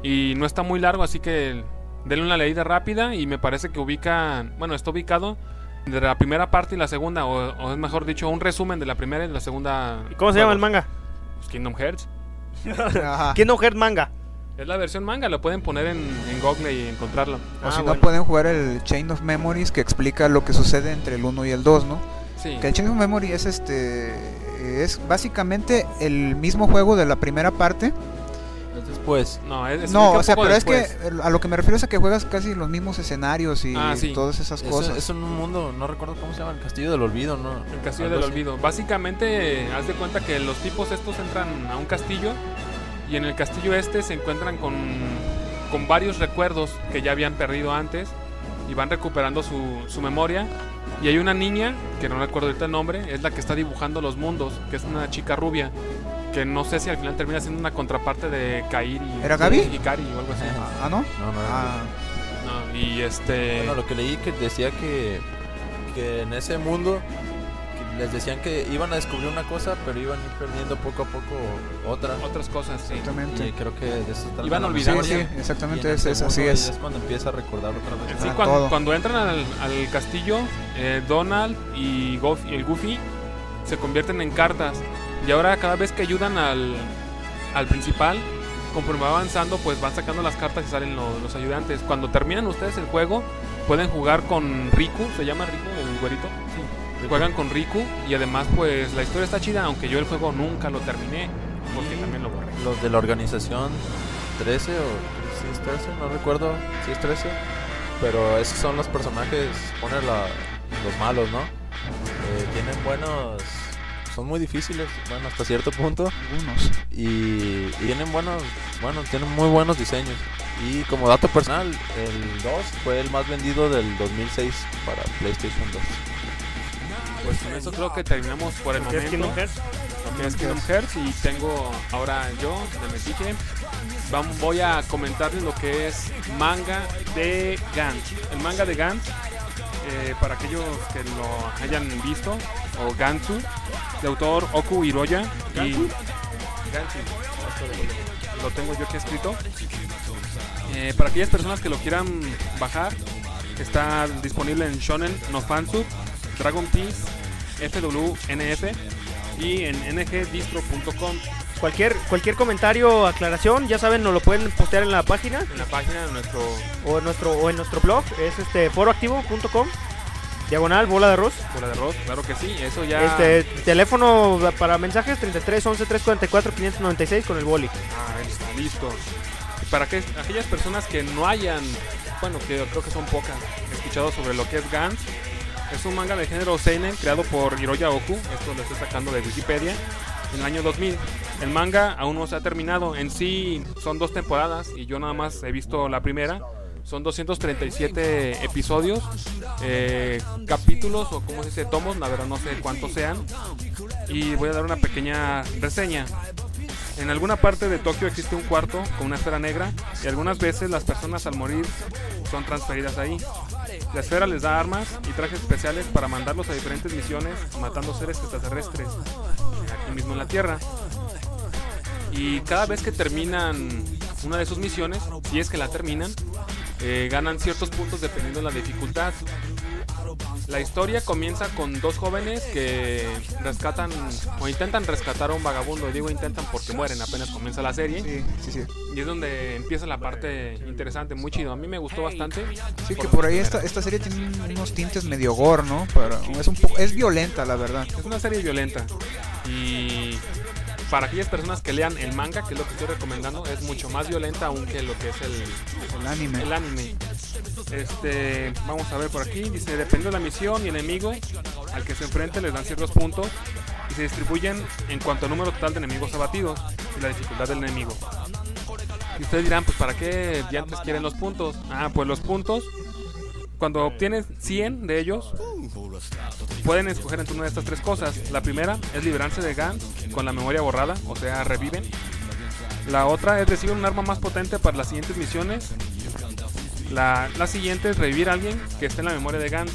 y no está muy largo, así que denle una leída rápida y me parece que ubica, bueno, está ubicado de la primera parte y la segunda, o, o es mejor dicho, un resumen de la primera y de la segunda. ¿Y ¿Cómo se llama el manga? Pues Kingdom Hearts. Ajá. Kingdom Hearts manga. Es la versión manga, lo pueden poner en, en Google y encontrarlo. O Ah, si bueno. no, pueden jugar el Chain of Memories que explica lo que sucede entre el 1 y el 2, ¿no? Sí. Que el Chain of Memory es este. Es básicamente el mismo juego de la primera parte. Es después. No, es, No, o sea, pero es después. que a lo que me refiero es a que juegas casi los mismos escenarios y Ah, sí. todas esas Es, cosas. es en un mundo, no recuerdo cómo se llama, el Castillo del Olvido, ¿no? El castillo Algo del así. olvido. Básicamente, haz de cuenta que los tipos estos entran a un castillo y en el castillo este se encuentran con, con varios recuerdos que ya habían perdido antes y van recuperando su, su memoria. Y hay una niña, que no recuerdo ahorita el nombre, es la que está dibujando los mundos, que es una chica rubia, que no sé si al final termina siendo una contraparte de Kairi. ¿Era Gaby? Y Kari o algo así. Ah, ¿no? No, no. Ah, No, y este... Bueno, lo que leí que decía que, que en ese mundo que les decían que iban a descubrir una cosa, pero iban a ir perdiendo poco a poco otra. otras cosas, sí. exactamente. Y creo que de eso trata Iban olvidando. Sí, sí, exactamente, en es, es así es. Es cuando empieza a recordar otra vez. En sí, Ah, cuando, todo. cuando entran al, al castillo, eh, Donald y, Gof- y el Goofy se convierten en cartas. Y ahora cada vez que ayudan al, al principal, conforme va avanzando, pues van sacando las cartas y salen lo- los ayudantes. Cuando terminan ustedes el juego, pueden jugar con Riku, se llama Riku, el güerito. Juegan con Riku y además pues la historia está chida, aunque yo el juego nunca lo terminé, porque también lo borré. Los de la organización 13 o si es 13, no recuerdo si es 13. Pero esos son los personajes, ponen la- los malos, ¿no? Eh, tienen buenos... Son muy difíciles, bueno, hasta cierto punto. Algunos. Y, y tienen buenos, bueno, tienen muy buenos diseños. Y como dato personal, el 2 fue el más vendido del 2006 para PlayStation 2. Pues con eso creo que terminamos por el ¿Qué es Kingdom momento. Hearts? es Kingdom Hearts y tengo ahora yo, de Metiche, vam- voy a comentarles lo que es manga de Gantz. El manga de Gantz, eh, para aquellos que lo hayan visto, o Gantsu, de autor Oku Hiroya. Y Gantsu, lo tengo yo aquí escrito. Eh, para aquellas personas que lo quieran bajar, está disponible en Shonen No Fansub, Dragon Peace, FWNF y en ngdistro.com Cualquier, cualquier comentario, aclaración, ya saben, nos lo pueden postear en la página en la página de nuestro o en nuestro, o en nuestro blog, es este foroactivo.com, diagonal, bola de arroz. bola de arroz, claro que sí, eso ya Este teléfono para mensajes 33 11 344 596 con el boli. Ah, está listo. Para que aquellas personas que no hayan, bueno, que creo que son pocas, escuchado sobre lo que es Gantz, es un manga de género seinen creado por Hiroya Oku, esto lo estoy sacando de Wikipedia, en el año 2000. El manga aún no se ha terminado, en sí son dos temporadas y yo nada más he visto la primera. Son 237 episodios, eh, capítulos o como se dice, tomos, la verdad no sé cuántos sean. Y voy a dar una pequeña reseña. En alguna parte de Tokio existe un cuarto con una esfera negra y algunas veces las personas al morir son transferidas ahí. La esfera les da armas y trajes especiales para mandarlos a diferentes misiones matando seres extraterrestres aquí mismo en la Tierra. Y cada vez que terminan una de sus misiones, si es que la terminan, eh, ganan ciertos puntos dependiendo de la dificultad. La historia comienza con dos jóvenes que rescatan o intentan rescatar a un vagabundo. Digo intentan porque mueren, apenas comienza la serie. Sí, sí, sí. Y es donde empieza la parte interesante, muy chido. A mí me gustó bastante. Sí, que Por ahí esta, esta serie tiene unos tintes medio gore, ¿no? Pero es un es violenta, la verdad. Es una serie violenta. Y para aquellas personas que lean el manga, que es lo que estoy recomendando, es mucho más violenta aún que lo que es el, El anime. el anime. Este, vamos a ver por aquí. Dice, depende de la misión y el enemigo al que se enfrente les dan ciertos puntos y se distribuyen en cuanto al número total de enemigos abatidos y la dificultad del enemigo. Y ustedes dirán, pues ¿para qué diantres quieren los puntos? Ah, pues los puntos, cuando obtienes 100 de ellos, pueden escoger entre una de estas tres cosas. La primera es liberarse de Gans con la memoria borrada, o sea, reviven. La otra es recibir un arma más potente para las siguientes misiones. La, la siguiente es revivir a alguien que esté en la memoria de Gans,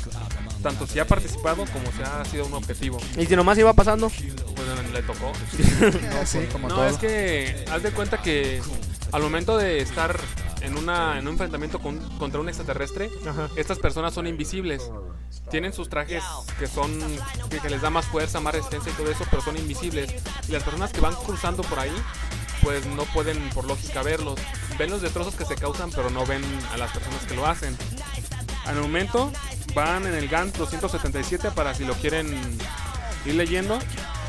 tanto si ha participado como si ha sido un objetivo. Y si nomás iba pasando, Pues le tocó. *laughs* Sí, como No, todo. es que haz de cuenta que al momento de estar en, una, en un enfrentamiento con- contra un extraterrestre, Ajá. estas personas son invisibles. Tienen sus trajes que son que, que les da más fuerza, más resistencia y todo eso, pero son invisibles. Y las personas que van cruzando por ahí, pues no pueden por lógica verlos. Ven los destrozos que se causan, pero no ven a las personas que lo hacen. Al momento van en el GAN 277 para si lo quieren ir leyendo.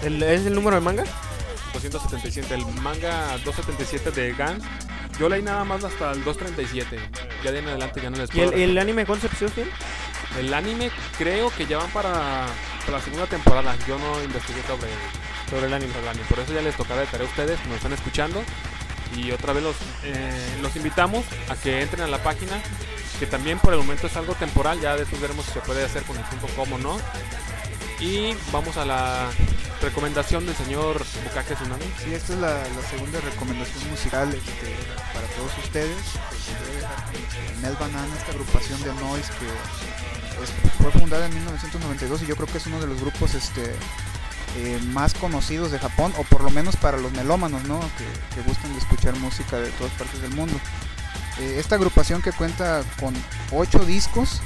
¿El- ¿Es el número de manga? 277, el manga 277 de Gans. Yo leí nada más hasta el 237. Ya de en adelante ya no les ¿Y puedo. el, el anime tiene? El anime creo que ya van para, para la segunda temporada. Yo no investigué sobre, Sobre el anime. sobre el anime. Por eso ya les tocará de tarea a ustedes nos están escuchando. Y otra vez los, eh, los invitamos a que entren a la página. Que también por el momento es algo temporal. Ya después veremos si se puede hacer con el tiempo como no. Y vamos a la recomendación del señor Bukake Tsunami. Sí, esta es la, segunda recomendación musical este, para todos ustedes. Con, este, Banana, esta agrupación de noise que fue fundada en 1992 y yo creo que es uno de los grupos este, eh, más conocidos de Japón, o por lo menos para los melómanos, ¿no? que, que gustan de escuchar música de todas partes del mundo. Eh, esta agrupación que cuenta con 8 discos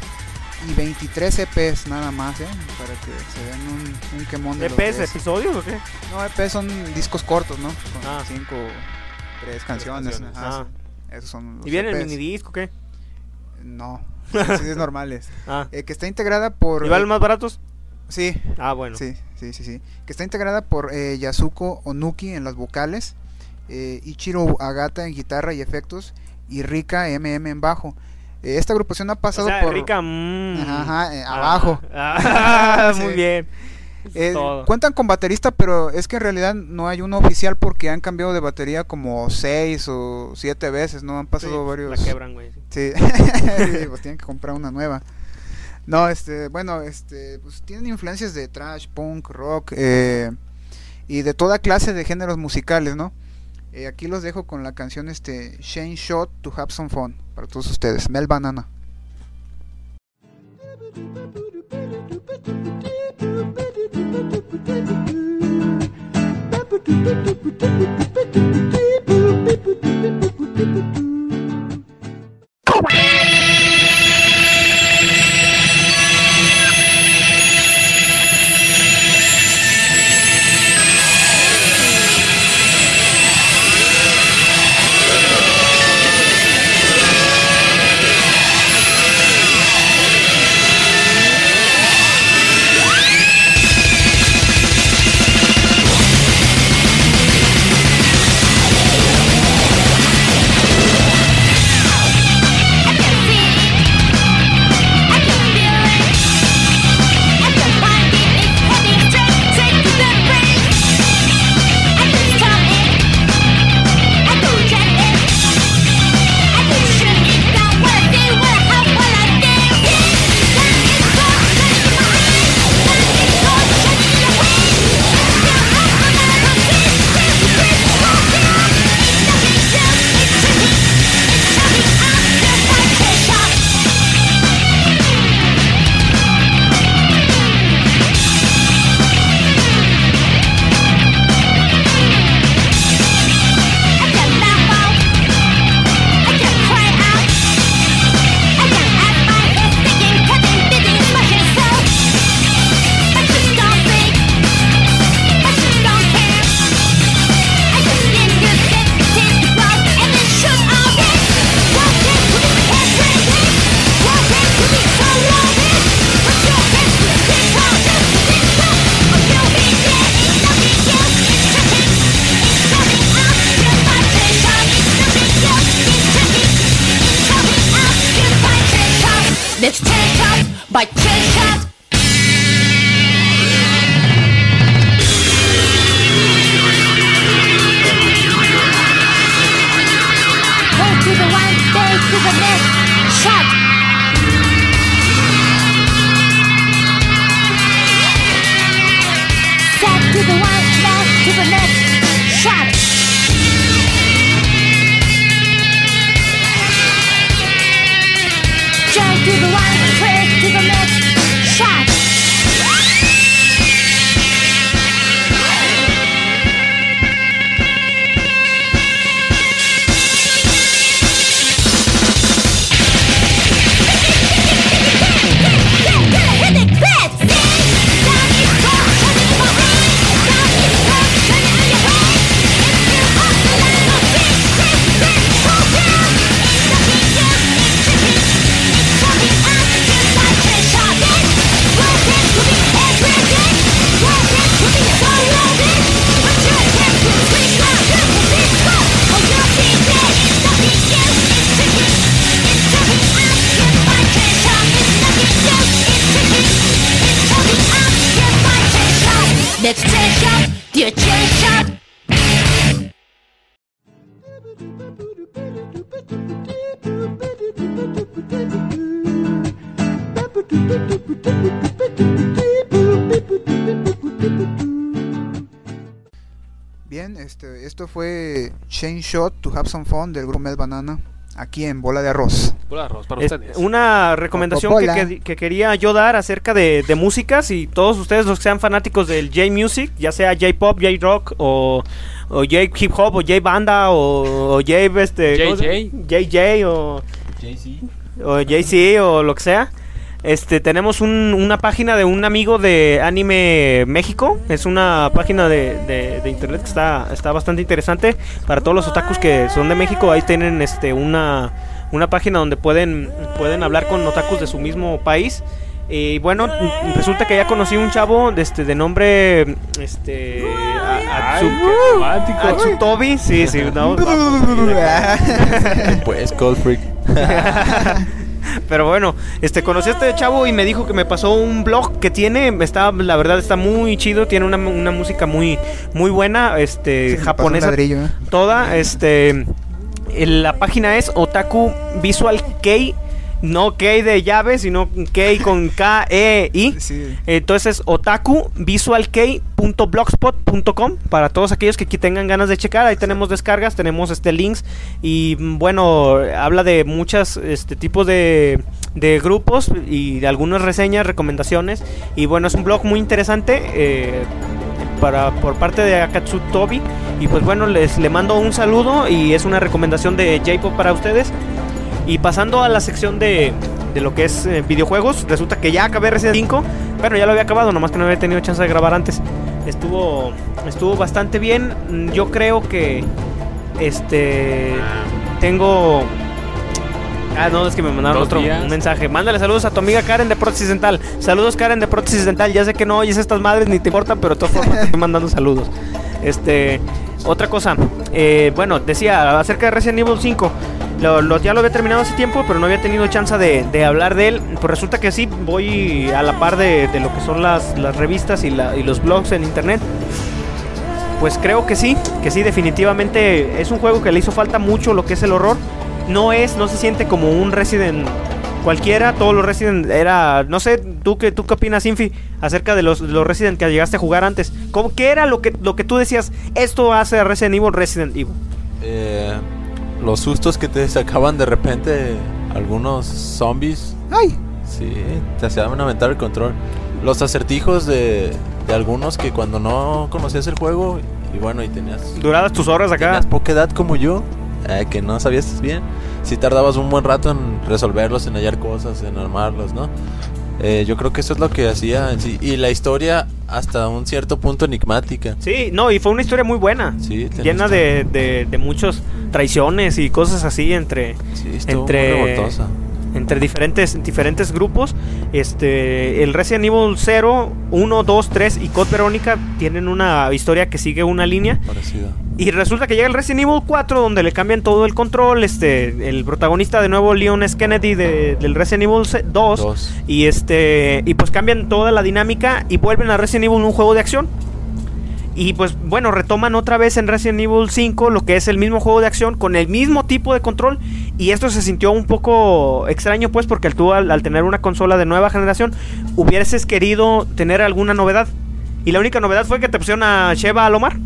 y 23 EPs nada más, ¿eh? para que se den un, un quemón de ¿EPs, episodios o qué? No, EP son discos cortos, ¿no? Con Ah. cinco, tres canciones. canciones. ajá, Ah. Esos son los ¿Y viene el EPs. minidisco o qué? No, *laughs* es normales. Ah. Eh, que está integrada por... ¿Y valen más baratos? Sí, Ah, bueno. sí, sí, sí, sí. Que está integrada por eh, Yasuko Onuki en las vocales, eh, Ichiro Agata en guitarra y efectos y Rika MM en bajo. Eh, esta agrupación ha O pasado sea, por... rica, mm. Ajá, ajá, eh, Ah, abajo. ah, *laughs* muy bien. Eh, cuentan con baterista, pero es que en realidad no hay uno oficial porque han cambiado de batería como seis o siete veces, ¿no? Han Sí, pasado varios... La quebran, güey. sí. *laughs* Sí, pues tienen que comprar una nueva. No, este, bueno, este, pues tienen influencias de trash, punk, rock eh, y de toda clase de géneros musicales, ¿no? Eh, aquí los dejo con la canción este Shane Shot to Have Some Fun para todos ustedes, Mel Banana. Shot to Have Some Fun del grupo Mel Banana, aquí en Bola de Arroz. Pura arroz para Es- ustedes. una recomendación que, Coca-Cola. que- que quería yo dar acerca de, de músicas y todos ustedes los que sean fanáticos del J-Music, ya sea J-Pop, J-Rock o, o J-Hip Hop o J-Banda o, o J... Este, ¿cómo se- JJ o, o JC o lo que sea. Este, tenemos un- una página de un amigo de Anime México. Es una página de, de- de internet que está, está bastante interesante. Para todos los otakus que son de México, ahí tienen este, una, una página donde pueden, pueden hablar con otakus de su mismo país. Y bueno, resulta que ya conocí un chavo de, este, de nombre este, a- romántico. Atsutobi. Sí, sí, no, *laughs* Pues, Cold Freak. *laughs* Pero bueno, este conocí a este chavo y me dijo que me pasó un blog que tiene, está, la verdad está muy chido, tiene una, una música muy, muy buena, este, Sí, japonesa ladrillo, ¿eh? toda, este, la página es Otaku Visual Kei, no Kei de llave, sino Kei con K E I. Sí. Entonces, otakuvisualkei.blogspot.com para todos aquellos que aquí tengan ganas de checar. Ahí tenemos descargas, tenemos este links y mm, bueno, habla de muchos este tipos de, de grupos y de algunas reseñas, recomendaciones y bueno, es un blog muy interesante eh, para por parte de Akatsu Tobi y pues bueno, les le mando un saludo y es una recomendación de J-Pop para ustedes. Y pasando a la sección de, de lo que es eh, videojuegos, resulta que ya acabé Resident 5. Bueno, ya lo había acabado, nomás que no había tenido chance de grabar antes. Estuvo estuvo bastante bien. Yo creo que este tengo Ah, no, es que me mandaron otro días. mensaje. Mándale saludos a tu amiga Karen de Prótesis Dental. Saludos Karen de Prótesis Dental. Ya sé que no oyes estas madres ni te importan, pero de todas formas te estoy mandando saludos. Este, otra cosa, eh, bueno, decía acerca de Resident Evil 5. Lo, ya lo había terminado hace tiempo, pero no había tenido chance de, de hablar de él. Pues resulta que sí, voy a la par de, de lo que son las, las revistas y los blogs en internet. Pues creo que sí, que sí, definitivamente es un juego que le hizo falta mucho lo que es el horror. No es, no se siente como un Resident cualquiera, todos los Resident era, no sé, tú qué, tú qué opinas, Infi, acerca de los, los Resident que llegaste a jugar antes. ¿Cómo, ¿Qué era lo que, lo que tú decías? Esto hace a Resident Evil Resident Evil. Eh, los sustos que te sacaban de repente algunos zombies. ¡Ay! Sí, te hacían aventar el control. Los acertijos de, de algunos que cuando no conocías el juego y bueno, y tenías, Duradas tus horas acá. tenías poca edad como yo, eh, que no sabías bien, si tardabas un buen rato en resolverlos, en hallar cosas, en armarlos, ¿no? Eh, yo creo que eso es lo que hacía en sí. Y la historia hasta un cierto punto enigmática. Sí, no, y fue una historia muy buena. Sí, llena de, de, de muchos traiciones y cosas así entre, Sí, entre- muy revoltosa. Entre diferentes, diferentes grupos. Este, el Resident Evil 0, 1, 2, 3 y Code Verónica tienen una historia que sigue una línea. Parecida. Y resulta que llega el Resident Evil 4 donde le cambian todo el control. Este, el protagonista de nuevo, Leon S. Kennedy de- del Resident Evil 2. Dos. Y este, y pues cambian toda la dinámica y vuelven a Resident Evil un juego de acción. Y pues bueno, retoman otra vez en Resident Evil 5 lo que es el mismo juego de acción con el mismo tipo de control. Y esto se sintió un poco extraño pues porque tú al, tener una consola de nueva generación hubieses querido tener alguna novedad. Y la única novedad fue que te pusieron a Sheva Alomar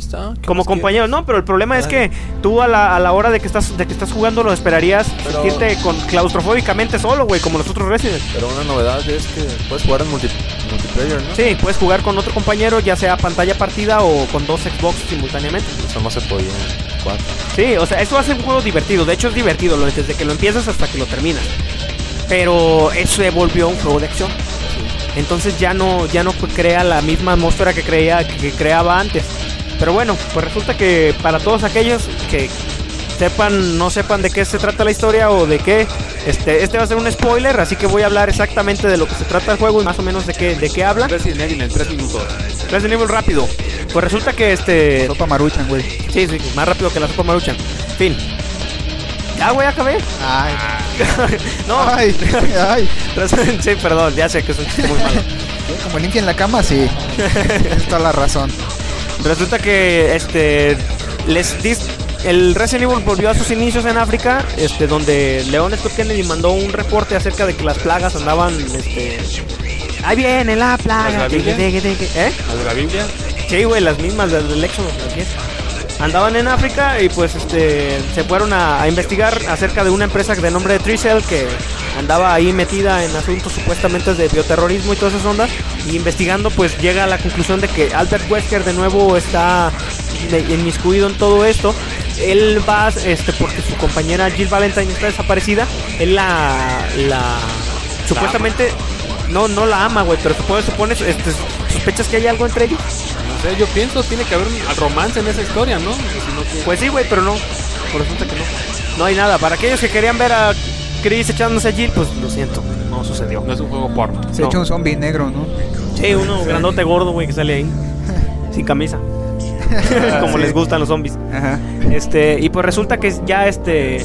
está. ¿qué como compañero. No, pero el problema es que tú a la, a la hora de que estás de que estás jugando lo esperarías Pero- sentirte con claustrofóbicamente solo, güey, como los otros Resident. Pero una novedad es que puedes jugar en multi- multiplayer, ¿no? Sí, puedes jugar con otro compañero, ya sea pantalla partida o con dos Xbox simultáneamente. Eso no se podía cuatro. Sí, o sea, eso hace un juego divertido. De hecho, es divertido desde que lo empiezas hasta que lo terminas. Pero eso se volvió un juego de acción. Entonces ya no, ya no crea la misma atmósfera que, creía, que creaba antes. Pero bueno, pues resulta que para todos aquellos que sepan, no sepan de qué se trata la historia o de qué, este, este va a ser un spoiler, así que voy a hablar exactamente de lo que se trata el juego y más o menos de qué, de qué habla. Resident Evil en 3 minutos. Resident Evil rápido. Pues resulta que este. Sopa maruchan, güey. Sí, sí, más rápido que la sopa maruchan. Fin. Ya, güey, acabé. Ay, *laughs* no, ay, ay. sí, perdón, ya sé que es un chiste muy malo. Como limpia en la cama, sí. *laughs* Tienes toda la razón. Resulta que este les dis- el Resident Evil volvió a sus inicios en África, este donde Leon Scott Kennedy mandó un reporte acerca de que las plagas andaban este Ahí viene la plaga. ¿La Biblia? Tiqui, tiqui, tiqui. ¿Eh? ¿Al de la Biblia? Sí, güey, las mismas las del Éxodo, así es. Andaban en África y pues este se fueron a, a investigar acerca de una empresa de nombre de Tricel que andaba ahí metida en asuntos supuestamente de bioterrorismo y todas esas ondas. Y investigando pues llega a la conclusión de que Albert Wesker de nuevo está inmiscuido en todo esto. Él va, este, porque su compañera Jill Valentine está desaparecida. Él la, la supuestamente no, no la ama, güey, pero supone, supone, este, sospechas que hay algo entre ellos. No sé, yo pienso tiene que haber un romance en esa historia, ¿no? Si no, ¿qué? Pues sí, güey, pero no. Por resulta que no. No hay nada. Para aquellos que querían ver a Chris echándose a Jill, pues lo siento, no sucedió. no es un juego porno. Se No. echa un zombie negro, ¿no? Sí, uno grandote gordo, güey, que sale ahí. *laughs* Sin camisa. *laughs* Como Sí. les gustan los zombies. Ajá. Este, y pues resulta que ya este.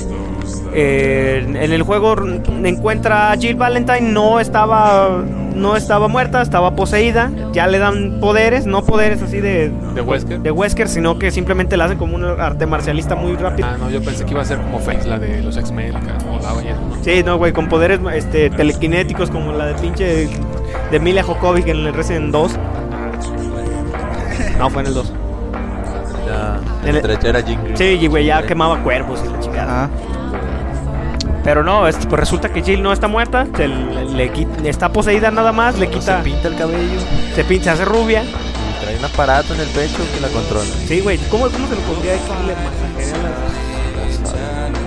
Eh, en el juego encuentra a Jill Valentine, no estaba. No estaba muerta, estaba poseída. Ya le dan poderes, no poderes así de. ¿De Wesker? De Wesker, sino que simplemente la hacen como un arte marcialista muy rápido. Ah, no, yo pensé que iba a ser como Face, la de los X-Men, eso, ¿no? Sí, no, güey, con poderes este, telequinéticos como la de pinche de Emilia Jokovic en el Resident 2. No, fue en el 2. Ya, En el- entre era Jingle. Sí, y güey, ya quemaba cuervos y la chingada. Ajá. Pero no, este, pues resulta que Jill no está muerta, se le, le está poseída nada más, le quita, Se pinta el cabello se pincha, se hace rubia. y trae un aparato en el pecho que la controla. Sí, güey, ¿cómo, ¿cómo se lo pondría aquí? Le masajearía las-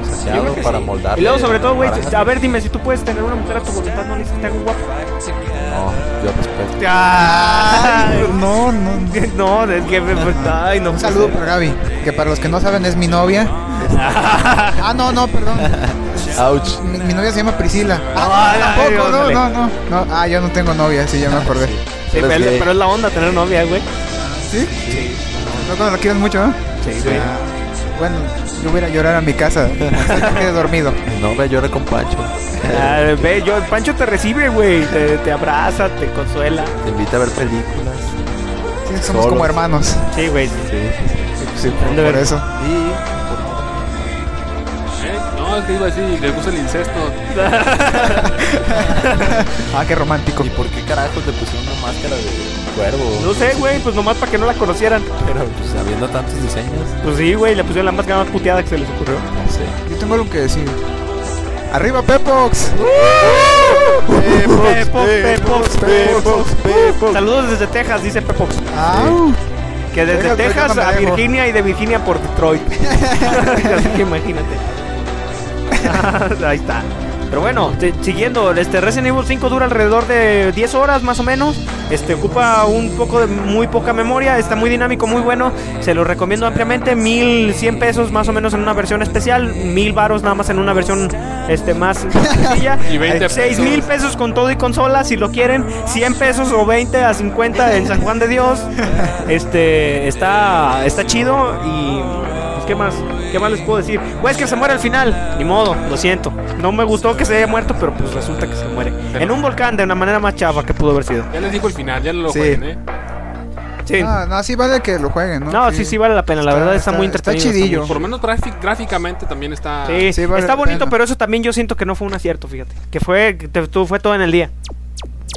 Masajeado Yo creo que para sí. moldar. Y luego, sobre todo, güey, a ver, dime, si tú puedes tener una mujer a tu voluntad, no necesitas que te haga guapo. No, yo respeto. Ay, No, no. no, *laughs* es que, pues, ay, no. Un saludo para Gaby, que para los que no saben es mi novia. *laughs* Ah, no, no, perdón. Ouch. Mi, mi novia se llama Priscila. Ah, Ah, tampoco, no, no, no, no. Ah, yo no tengo novia, sí, ya me acordé. Sí, Pero pero, es gay. pero es la onda tener novia, güey. ¿Sí? Sí. No cuando la quieres mucho, ¿no? Sí, güey. Ah, bueno, yo voy a llorar a mi casa. *laughs* Hasta que quede dormido. No, me llora con Pancho. Ah, ve, yo, Pancho te recibe, güey. Te, te abraza, te consuela. Te invita a ver películas. Sí, somos Solos. como hermanos. Sí, güey. Sí, sí, sí. Sí, por, eso. Y. No, es que iba a decir, le gusta el incesto. *laughs* Ah, qué romántico. ¿Y por qué carajos le pusieron una máscara de cuervo? No sé, güey, pues nomás para que no la conocieran. Pero pues habiendo tantos diseños, Pues sí, güey, le pusieron la máscara más puteada que se les ocurrió. no sé. Yo tengo algo que decir. ¡Arriba, Pepox! Pepox, Pepox, Pepox, Pepox. Saludos desde Texas, dice Pepox. ¡Au! Que desde Texas, a. Virginia y de Virginia por Detroit. *laughs* Así que imagínate. *laughs* Ahí está. Pero bueno, te- siguiendo, este Resident Evil 5 dura alrededor de 10 horas más o menos. Este ocupa un poco de muy poca memoria, está muy dinámico, muy bueno. Se lo recomiendo ampliamente. 1100 pesos más o menos en una versión especial, 1000 varos nada más en una versión este más *laughs* sencilla. Y 20 6 mil pesos con todo y consola si lo quieren. 100 pesos o 20 a 50 en San Juan de Dios. *laughs* Este está está chido y qué más, qué más les puedo decir. Pues que se muere al final, ni modo, lo siento. No me gustó que se haya muerto, pero pues resulta que se muere en un volcán de una manera más chava que pudo haber sido. Ya les dijo el final, ya lo Sí. jueguen, ¿eh? Sí. No, no, sí vale que lo jueguen, ¿no? No, sí, sí vale la pena, la Está- verdad está, está- muy está entretenido. chidillo. Por lo menos gráficamente también está... Sí, Sí, vale está bonito, pena. pero eso también yo siento que no fue un acierto, fíjate. Que fue, te- fue todo en el día.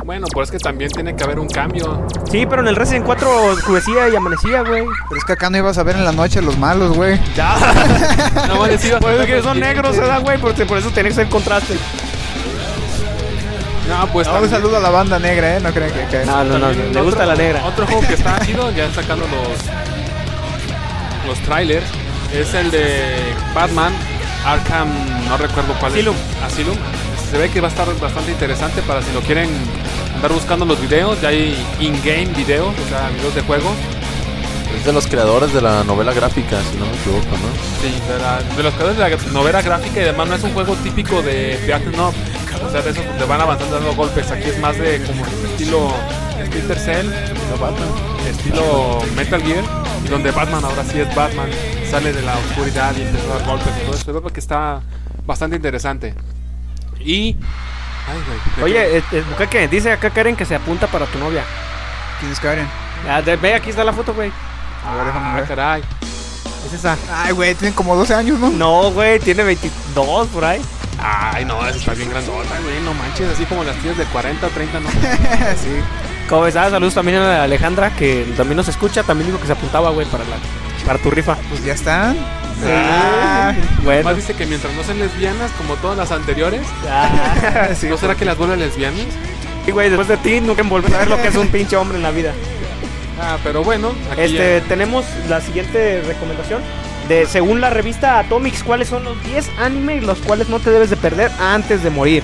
Bueno, pues es que también tiene que haber un cambio. Sí, pero en el Resident 4 oscurecía y amanecía, güey. Pero es que acá no ibas a ver en la noche los malos, güey. Ya. *laughs* No, les iba a *laughs* Pues que son los- negros, ¿verdad, güey? Por, por eso tiene que ser contraste. No, pues Ah, un saludo a la banda negra, ¿eh? No creen que... que- No, no, no, le gusta la negra. Otro juego que está chido, ya sacando los los trailers, es el de Batman Arkham, no recuerdo cuál Asylum. es. Asylum. Se ve que va a estar bastante interesante para si lo quieren andar buscando los videos, ya hay in-game videos, o sea, videos de juego. Es de los creadores de la novela gráfica, si no me equivoco, ¿no? Sí, de, la- de los creadores de la novela gráfica y además no es un juego típico de Beaten Up. O sea, de esos donde van avanzando dando golpes. Aquí es más de como estilo Splinter Cell, estilo Metal Gear, y donde Batman ahora sí es Batman, sale de la oscuridad y empieza a dar golpes y todo eso. Creo que está bastante interesante. Y Ay, güey. Oye, eh, eh, Bukake, dice acá Karen que se apunta para tu novia. ¿Quién es Karen? Ah, de- ve, aquí está la foto, güey. A ver, déjame Ah, ver. caray. Es esa. Ay, güey, tienen como 12 años, ¿no? No, güey, tiene 22 por ahí. Ay, no, esa está bien grandota, güey. No manches, así como las tías de 40 o 30, no. *laughs* sí. ¿Cómo ves? Ah, saludos también a Alejandra, que también nos escucha. También dijo que se apuntaba, güey, para, la, para tu rifa. Pues ya están. Ah, bueno. Además dice que mientras no sean lesbianas, como todas las anteriores, Ah, sí. *laughs* ¿no será que las vuelve lesbianas? sí, güey, después de ti nunca volver a ver lo que es un pinche hombre en la vida. Ah, pero bueno, aquí Este, ya- tenemos la siguiente recomendación. De, según la revista Atomics, ¿cuáles son los 10 animes los cuales no te debes de perder antes de morir?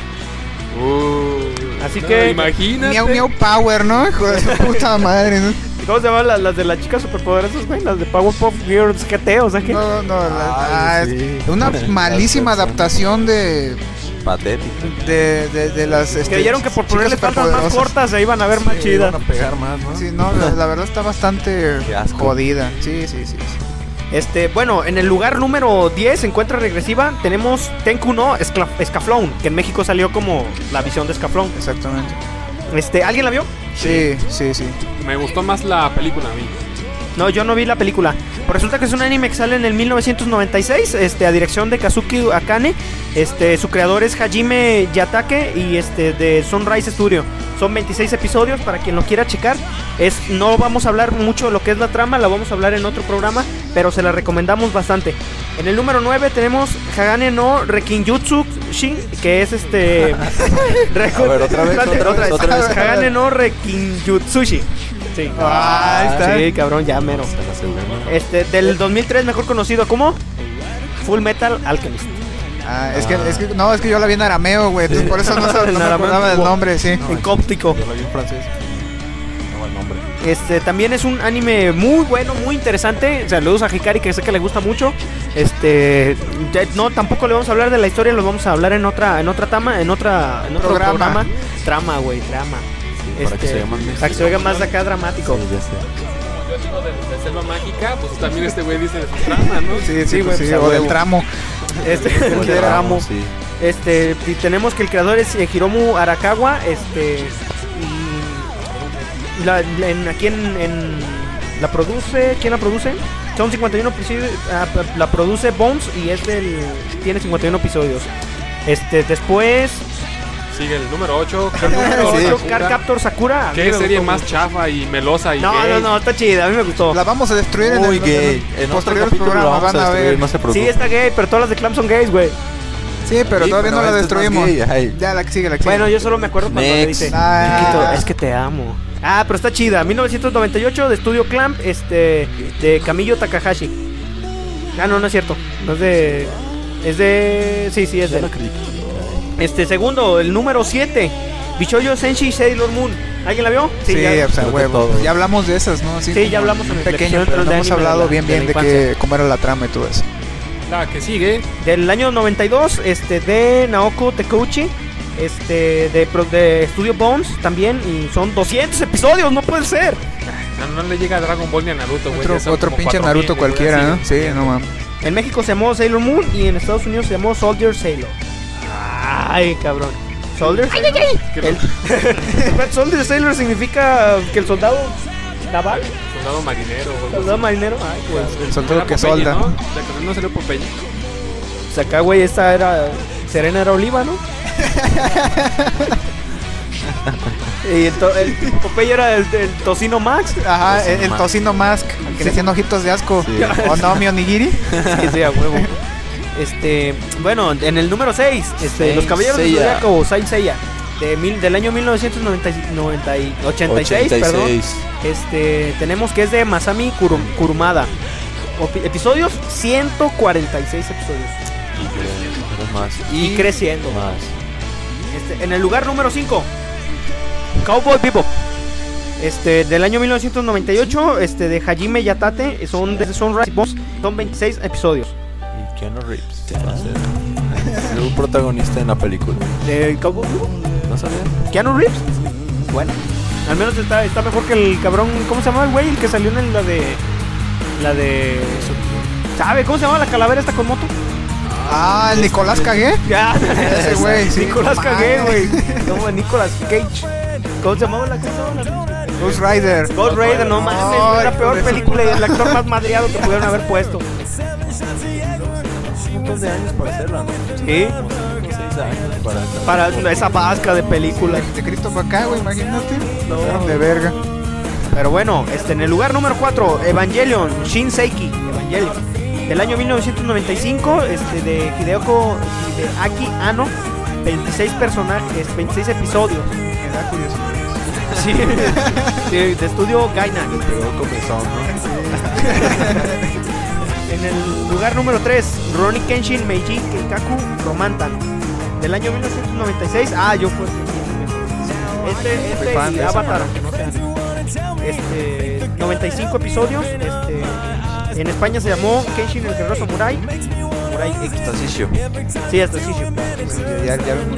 Uh, Así no, que- imagínate. Miau Miau Power, ¿no? Hijo de su puta madre. ¿no? ¿Cómo se llaman las, las de las chicas superpoderosas, güey? Las de Powerpuff Girls GT, o sea que... No, no, la- Ay, ah, sí. es una malísima adaptación de, Patético. de, de, de las. Este, Creyeron que por chicas ponerle faldas más superpoderosas. cortas se iban a ver más chidas. van a pegar más, ¿no? Sí, no, la, la verdad está bastante Qué asco. jodida. Sí, sí, sí. sí. Este, bueno, en el lugar número 10 se encuentra regresiva. Tenemos Tenku no Escla- Escaflón, que en México salió como la visión de Escaflón. Exactamente. Este, ¿alguien la vio? Sí, sí, sí. Me gustó más la película a mí. No, yo no vi la película. Pues resulta que es un anime que sale en el 1996, este, a dirección de Kazuki Akane. Este, su creador es Hajime Yatake y este de Sunrise Studio. Son 26 episodios para quien lo quiera checar. Es no vamos a hablar mucho de lo que es la trama, la vamos a hablar en otro programa, pero se la recomendamos bastante. En el número 9 tenemos Hagane no Rekinjutsu Shin, que es este *laughs* A ver, otra vez, otra vez, otra vez. Hagane no Rekinjutsushi. Sí. Ah, ahí está. Sí, cabrón, ya mero. La. Este, del 2003, mejor conocido como Full Metal Alchemist. Ah, es que, es que, no, es que yo la vi en arameo, güey. entonces Por eso no, *laughs* En no me acordaba del nombre, sí. en cóptico. Yo lo vi en francés. No va el nombre. Este, también es un anime muy bueno, muy interesante. Saludos a Hikari, que sé que le gusta mucho. Este, ya- no, tampoco le vamos a hablar de la historia, lo vamos a hablar en otra, en otra tama, en otra, en otro Programa. programa. Trama, güey, trama. Sí, para que Este, se oiga más para que se oiga más acá dramático. Sí, ya sé. Yo digo de, de Selva Mágica, pues también este güey dice de su trama, ¿no? Sí, sí, Sí, güey, sí, pues, o del tramo. Este, O *laughs* el el tramo. ramo, sí. Este, y tenemos que el creador es eh, Hiromu Arakawa, este, y la, la- en- aquí en, en- la produce, ¿quién la produce? Son 51 episodios, ah, la produce Bones y es del, tiene 51 episodios. Este, después, Sigue el número 8. *laughs* el número Sí. 8, Car Captor Sakura. Qué serie más mucho. chafa y melosa y No, gay. no, no, está chida, a mí me gustó. La vamos a destruir en Muy el, gay. En otro posteriores capítulo vamos a van a destruir, ver. no se preocupe. Sí, está gay, pero todas las de Clam son gays, güey. Sí, pero Sí, todavía pero no la este destruimos. gay, ay. Ya, la que sigue, la que sigue. Bueno, yo solo me acuerdo cuando le Next. dice, Ah. "Chiquito, es que te amo. Ah, pero está chida. 1998 de Estudio Clamp, este, de Camillo Takahashi. Ah, no, no es cierto. No es de, es de, sí, sí es de. Este segundo, el número 7, Bichoyo Senshi Sailor Moon. ¿Alguien la vio? Sí, ya. o sea, huevo. Ya hablamos de esas, ¿no? Así Sí, ya hablamos en el pequeño, pero no de hemos de hablado la- bien de bien de, infancia. que cómo era la trama y todo eso. La que sigue. Del año 92, este, de Naoko Tekouchi. Este, de, de Studio Bones también. Y son 200 episodios, no puede ser. No, no le llega a Dragon Ball ni a Naruto, güey. Otro, otro pinche 4000, Naruto cualquiera. ¿no? Sí, no mames. En México se llamó Sailor Moon y en Estados Unidos se llamó Soldier Sailor. Ay, cabrón. Soldier Sailor. Que El- *laughs* Soldier Sailor significa que el soldado naval, Soldado marinero. o soldado marinero. Ay, pues. El soldado que Popeye, solda. ¿no? La que no salió Popeye. Pues acá, güey, esta era. Serena era oliva, ¿no? y el, to- el Popeye era el, el tocino Max. Ajá, el, tocino mask, que le hacían ojitos de asco. Sí. O no, mi onigiri. Sí, sí, a huevo. Este, bueno, en el número 6, este, Los Caballeros de. Zodiaco, Saint Seiya, de mil, del año 1986, perdón. Este, tenemos que es de Masami Kurum- Kurumada. Opi- episodios 146 episodios. Y creo- más. Y creciendo. Más. Este, en el lugar número 5, Cowboy Bebop. Este, del año 1998, este, de Hajime Yatate, son de Sunrise son 26 episodios. Y Keanu Reeves va a ser *laughs* un protagonista en la película. De Cowboy Bebop. ¿No sabía? Keanu Reeves. Bueno, al menos está, está mejor que el cabrón, ¿cómo se llama el güey? El que salió en la de la de ¿Sabe cómo se llama la calavera esta con moto? Ah, el Nicolás Cagué. *laughs* Ya, Ese güey, sí, Nicolás no Cagué, güey. No, Nicolás Cage. ¿Cómo se llamaba la canción? Ghost Rider. Ghost Rider, no mames, es la peor película y el actor más madreado que pudieron haber puesto. Un montón de años para hacerla, ¿no? Sí, para para esa vasca de película. De Cristo para acá, güey, imagínate. De verga. Pero bueno, este, en el lugar número 4, Evangelion, Shinseiki, Evangelion. Del año 1995, este, de Hideko Hideaki Anno, 26 personajes, 26 episodios. Me da curiosidad. Sí, *laughs* sí, de estudio Gainax. Comezón, ¿no? En el lugar número 3, Ronnie Kenshin Meiji Keikaku Romantan. Del año 1996. Ah, yo fui. Este, este fan y de Avatar, aunque no sean. Este, 95 episodios. Este, en España se llamó Kenshin el Guerrero Samurai. Samurai X. Sí, hasta. Ya, ya, lo,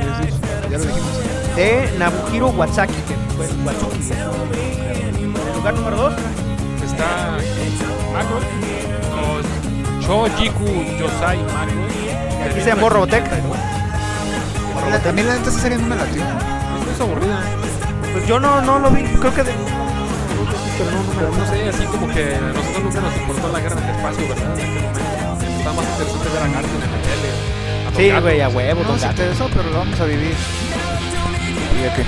ya lo dijimos. De Nabuhiro Watsaki, que fue Watsuki. En el lugar número 2, Está los Shojiku Yosai Macros. aquí se llamó Robotech. Mí la neta esa serie no me latió. Es aburrida. Pues yo no, no lo vi, creo que de. Pero no, no me Pero la no sé, así como que a nosotros nunca nos importó la guerra en el espacio, ¿verdad? En aquel momento. Está más interesante ver a Garfield en la tele. a Sí, güey, a huevo, No, sí eso, pero lo vamos a vivir. ¿Y de qué?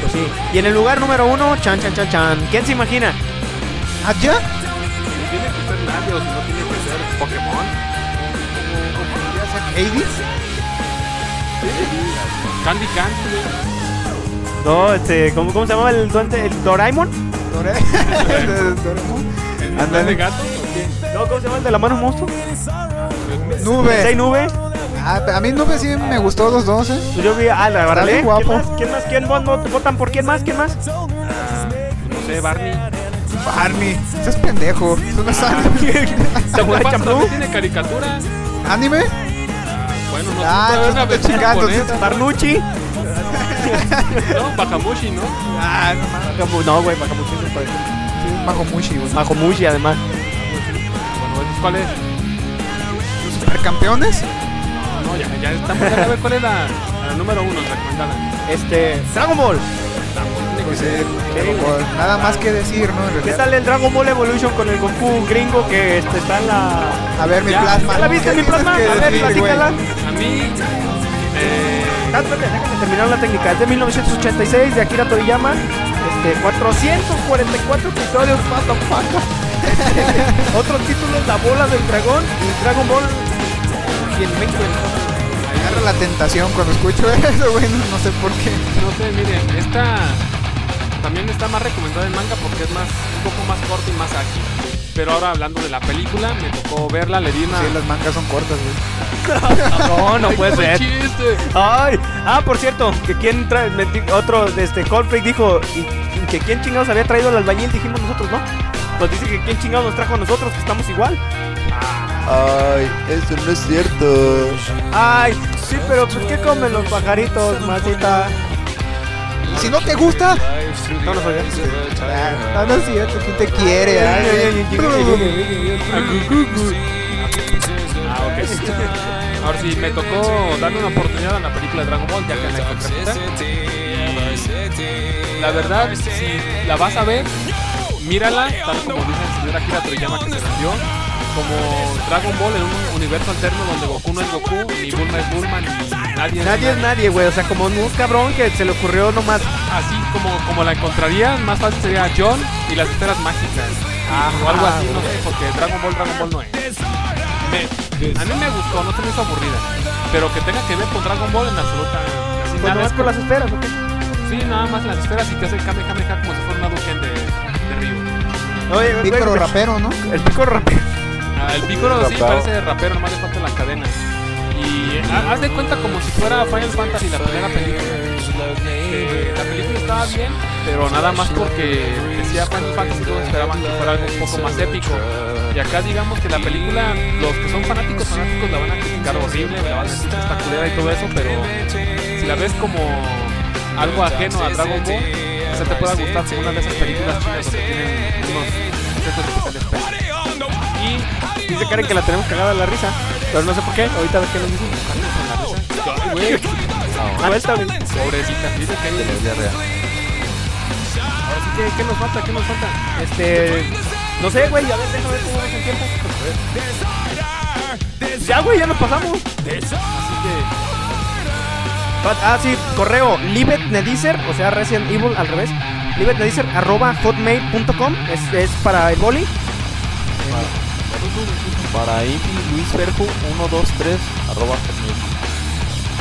Pues sí. Y en el lugar número uno, chan, chan, chan, chan. ¿Quién se imagina? ¿Ah, ya? No tiene que ser nadie o si no tiene que ser Pokémon. Candy. No, este, ¿cómo, cómo se llamaba el duende? ¿El Doraemon? Doraemon. ¿El de gato? No, ¿cómo se llama el de la mano monstruo? ¿Seis Nube. nube? Ah, a mí Nube sí me gustó los dos, eh. Pues yo vi, ah, la verdad. ¿Quién guapo. más? ¿Quién más? ¿Quién vot- vot- votan por quién más? ¿Quién más? Ah, no sé, Barney. Barney. Estás pendejo. Eso no es anime. Samurai Champloo. tiene caricatura. ¿Anime? Bueno, no Ah, sé, versión chingando. Barnucci. No, Bajamushi, ¿no? Ah, no mames. No, güey, Bajamushi no parece. Sí, Bajo Mushi, güey. Bajomushi, además. Bueno, ¿entonces ¿cuál es? ¿Los supercampeones? No, ya, ya estamos a ver cuál es la, la número uno recomendada. Este, Dragon Ball. Pues Dragon Ball. Nada más que decir, ¿no? En ¿Qué tal el Dragon Ball Evolution con el Goku gringo que este, está en la... A ver, mi Ya, plasma. ¿Ya la viste ¿Qué mi plasma? A ver, platícala. A mí, espérate, déjame terminar la técnica. Es de 1986 de Akira Toriyama. Este, 444 episodios. What the fuck. Otro título, La Bola del Dragón y Dragon Ball. Y el México. Agarra la tentación cuando escucho eso, güey. No, no sé por qué. no sé, miren, esta también está más recomendada en manga porque es más un poco más corta y más ágil. Pero ahora hablando de la película, me tocó verla, le di una... Sí, las mangas son cortas, güey. *laughs* No, no puede ser. chiste. Ay, ah, por cierto, que quién trae, otro de este Coldplay dijo y, que quién chingados había traído al albañil, dijimos nosotros, ¿no? Pues dice que quién chingados nos trajo a nosotros, que estamos igual. Ay, eso no es cierto. Ay, sí, pero pues ¿qué comen los pajaritos, masita? Si no te gusta, No, no soy ah, no, no es cierto. ¿Quién te quiere? Ah, ok. *laughs* Ahora sí, me tocó darle una oportunidad a la película de Dragon Ball, ya que la encontré. La verdad, si la vas a ver, mírala, tal como dice el señor Akira Toriyama que se vendió, como Dragon Ball en un universo alterno donde Goku no es Goku, ni Bulma es Bulma, ni nadie es Nadie es nadie, güey. O sea, como un cabrón que se le ocurrió nomás. Así como, como la encontraría, más fácil sería John y las esferas mágicas. o algo así, no sé, porque Dragon Ball, Dragon Ball no es. Me- a mí me gustó, no se me hizo aburrida. Pero que tenga que ver con Dragon Ball en absoluta. Pues nada, es con las esferas, ¿ok? Sí, nada más las esferas y que hace Kamehameha como si fuera una Duken de, de Ryu. Oye, Pícoro rapero, ¿no? El pico rapero. Ah, el Piccolo sí parece rapero, nomás le falta la cadena. Y ha- haz de cuenta como si fuera Final Fantasy la primera película. Que la película estaba bien, pero nada más porque decía Final Fantasy todos esperaban que fuera algo un poco más épico. Y acá digamos que la película, los que son fanáticos fanáticos la van a criticar horrible, la van a decir que culera y todo eso, pero si la ves como algo ajeno a Dragon Ball, quizá te pueda gustar como una de esas películas chinas donde tienen unos efectos especiales pesados. Y Dice Karen que la tenemos cagada la risa. Pero no sé por qué. Ahorita a ver qué nos dice. Ay, güey, Ah, está bien. pobrecita. Dice que Tener diarrea. Así que, ¿qué nos falta? ¿Qué nos falta? Este. No sé, güey. A ver, déjame ver cómo es el tiempo. Ya, güey, ya nos pasamos. Así que Ah, sí, correo libetnedicer, o sea, Resident Evil al revés. Libetnedicer arroba hotmail.com es, es para el boli. Para Infi, Luis Ferju 123 arroba.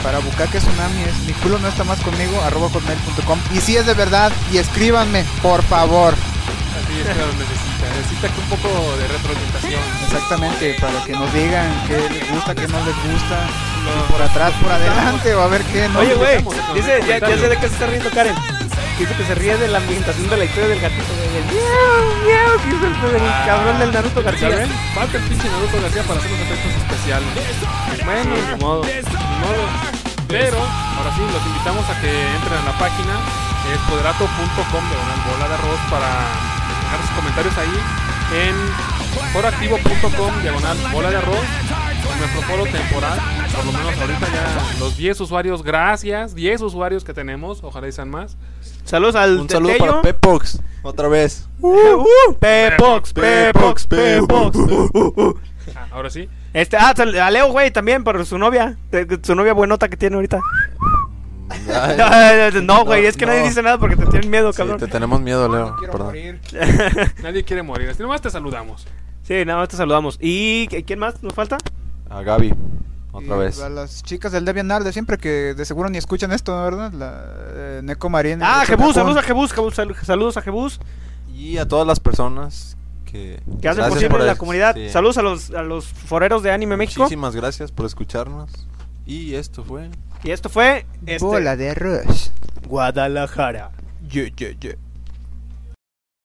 Para Bukake Tsunami es mi culo no está más conmigo, arroba hotmail.com. Y si es de verdad, y escríbanme, por favor. así es que lo necesita. Necesita que un poco de retroalimentación. Exactamente, para que nos digan qué les gusta, qué no les gusta. por atrás, por adelante, o a ver qué no. Oye, güey, dice, ya, ya sé de qué se está riendo Karen. Dice que se ríe de la ambientación de la historia del gatito. el miau, miau, que el, del Ah, cabrón del Naruto García. ¿Ya ven? Falta el pinche Naruto García para hacer los efectos especiales. Bueno, Ni modo. modo. Pero, ahora sí, los invitamos a que entren a la página es poderato.com de una bola de arroz para dejar sus comentarios ahí en foroactivo.com diagonal bola de arroz en nuestro foro temporal por lo menos ahorita ya los 10 usuarios gracias 10 usuarios que tenemos ojalá y sean más Saludos al Un saludo Tetello. para Pepox. Otra vez. Uh, *laughs* Pepox, Pepox, Pepox. Uh, uh, uh. Ah, ahora sí Este, ah, a Leo, güey, también, por su novia. Su novia buenota que tiene ahorita. Ay, *laughs* No, güey, No, es que nadie no. dice nada porque te tienen miedo, sí, cabrón. te tenemos miedo, Leo. No Perdón. morir. *laughs* nadie quiere morir así nomás te saludamos Sí, nada más te saludamos. ¿Y quién más nos falta? A Gaby. Otra Y vez. A las chicas del Debian de siempre que de seguro ni escuchan esto, ¿verdad? La eh, Neko Marín. Ah, Jebus, saludos a Jebus, Jebus, sal- saludos a Jebus, Y a todas las personas que, que hacen posible por la comunidad. sí. Saludos a los, a los foreros de Anime México. Muchísimas gracias por escucharnos. Y esto fue. Y esto fue este, Bola de arroz. Guadalajara. Ye, ye, ye.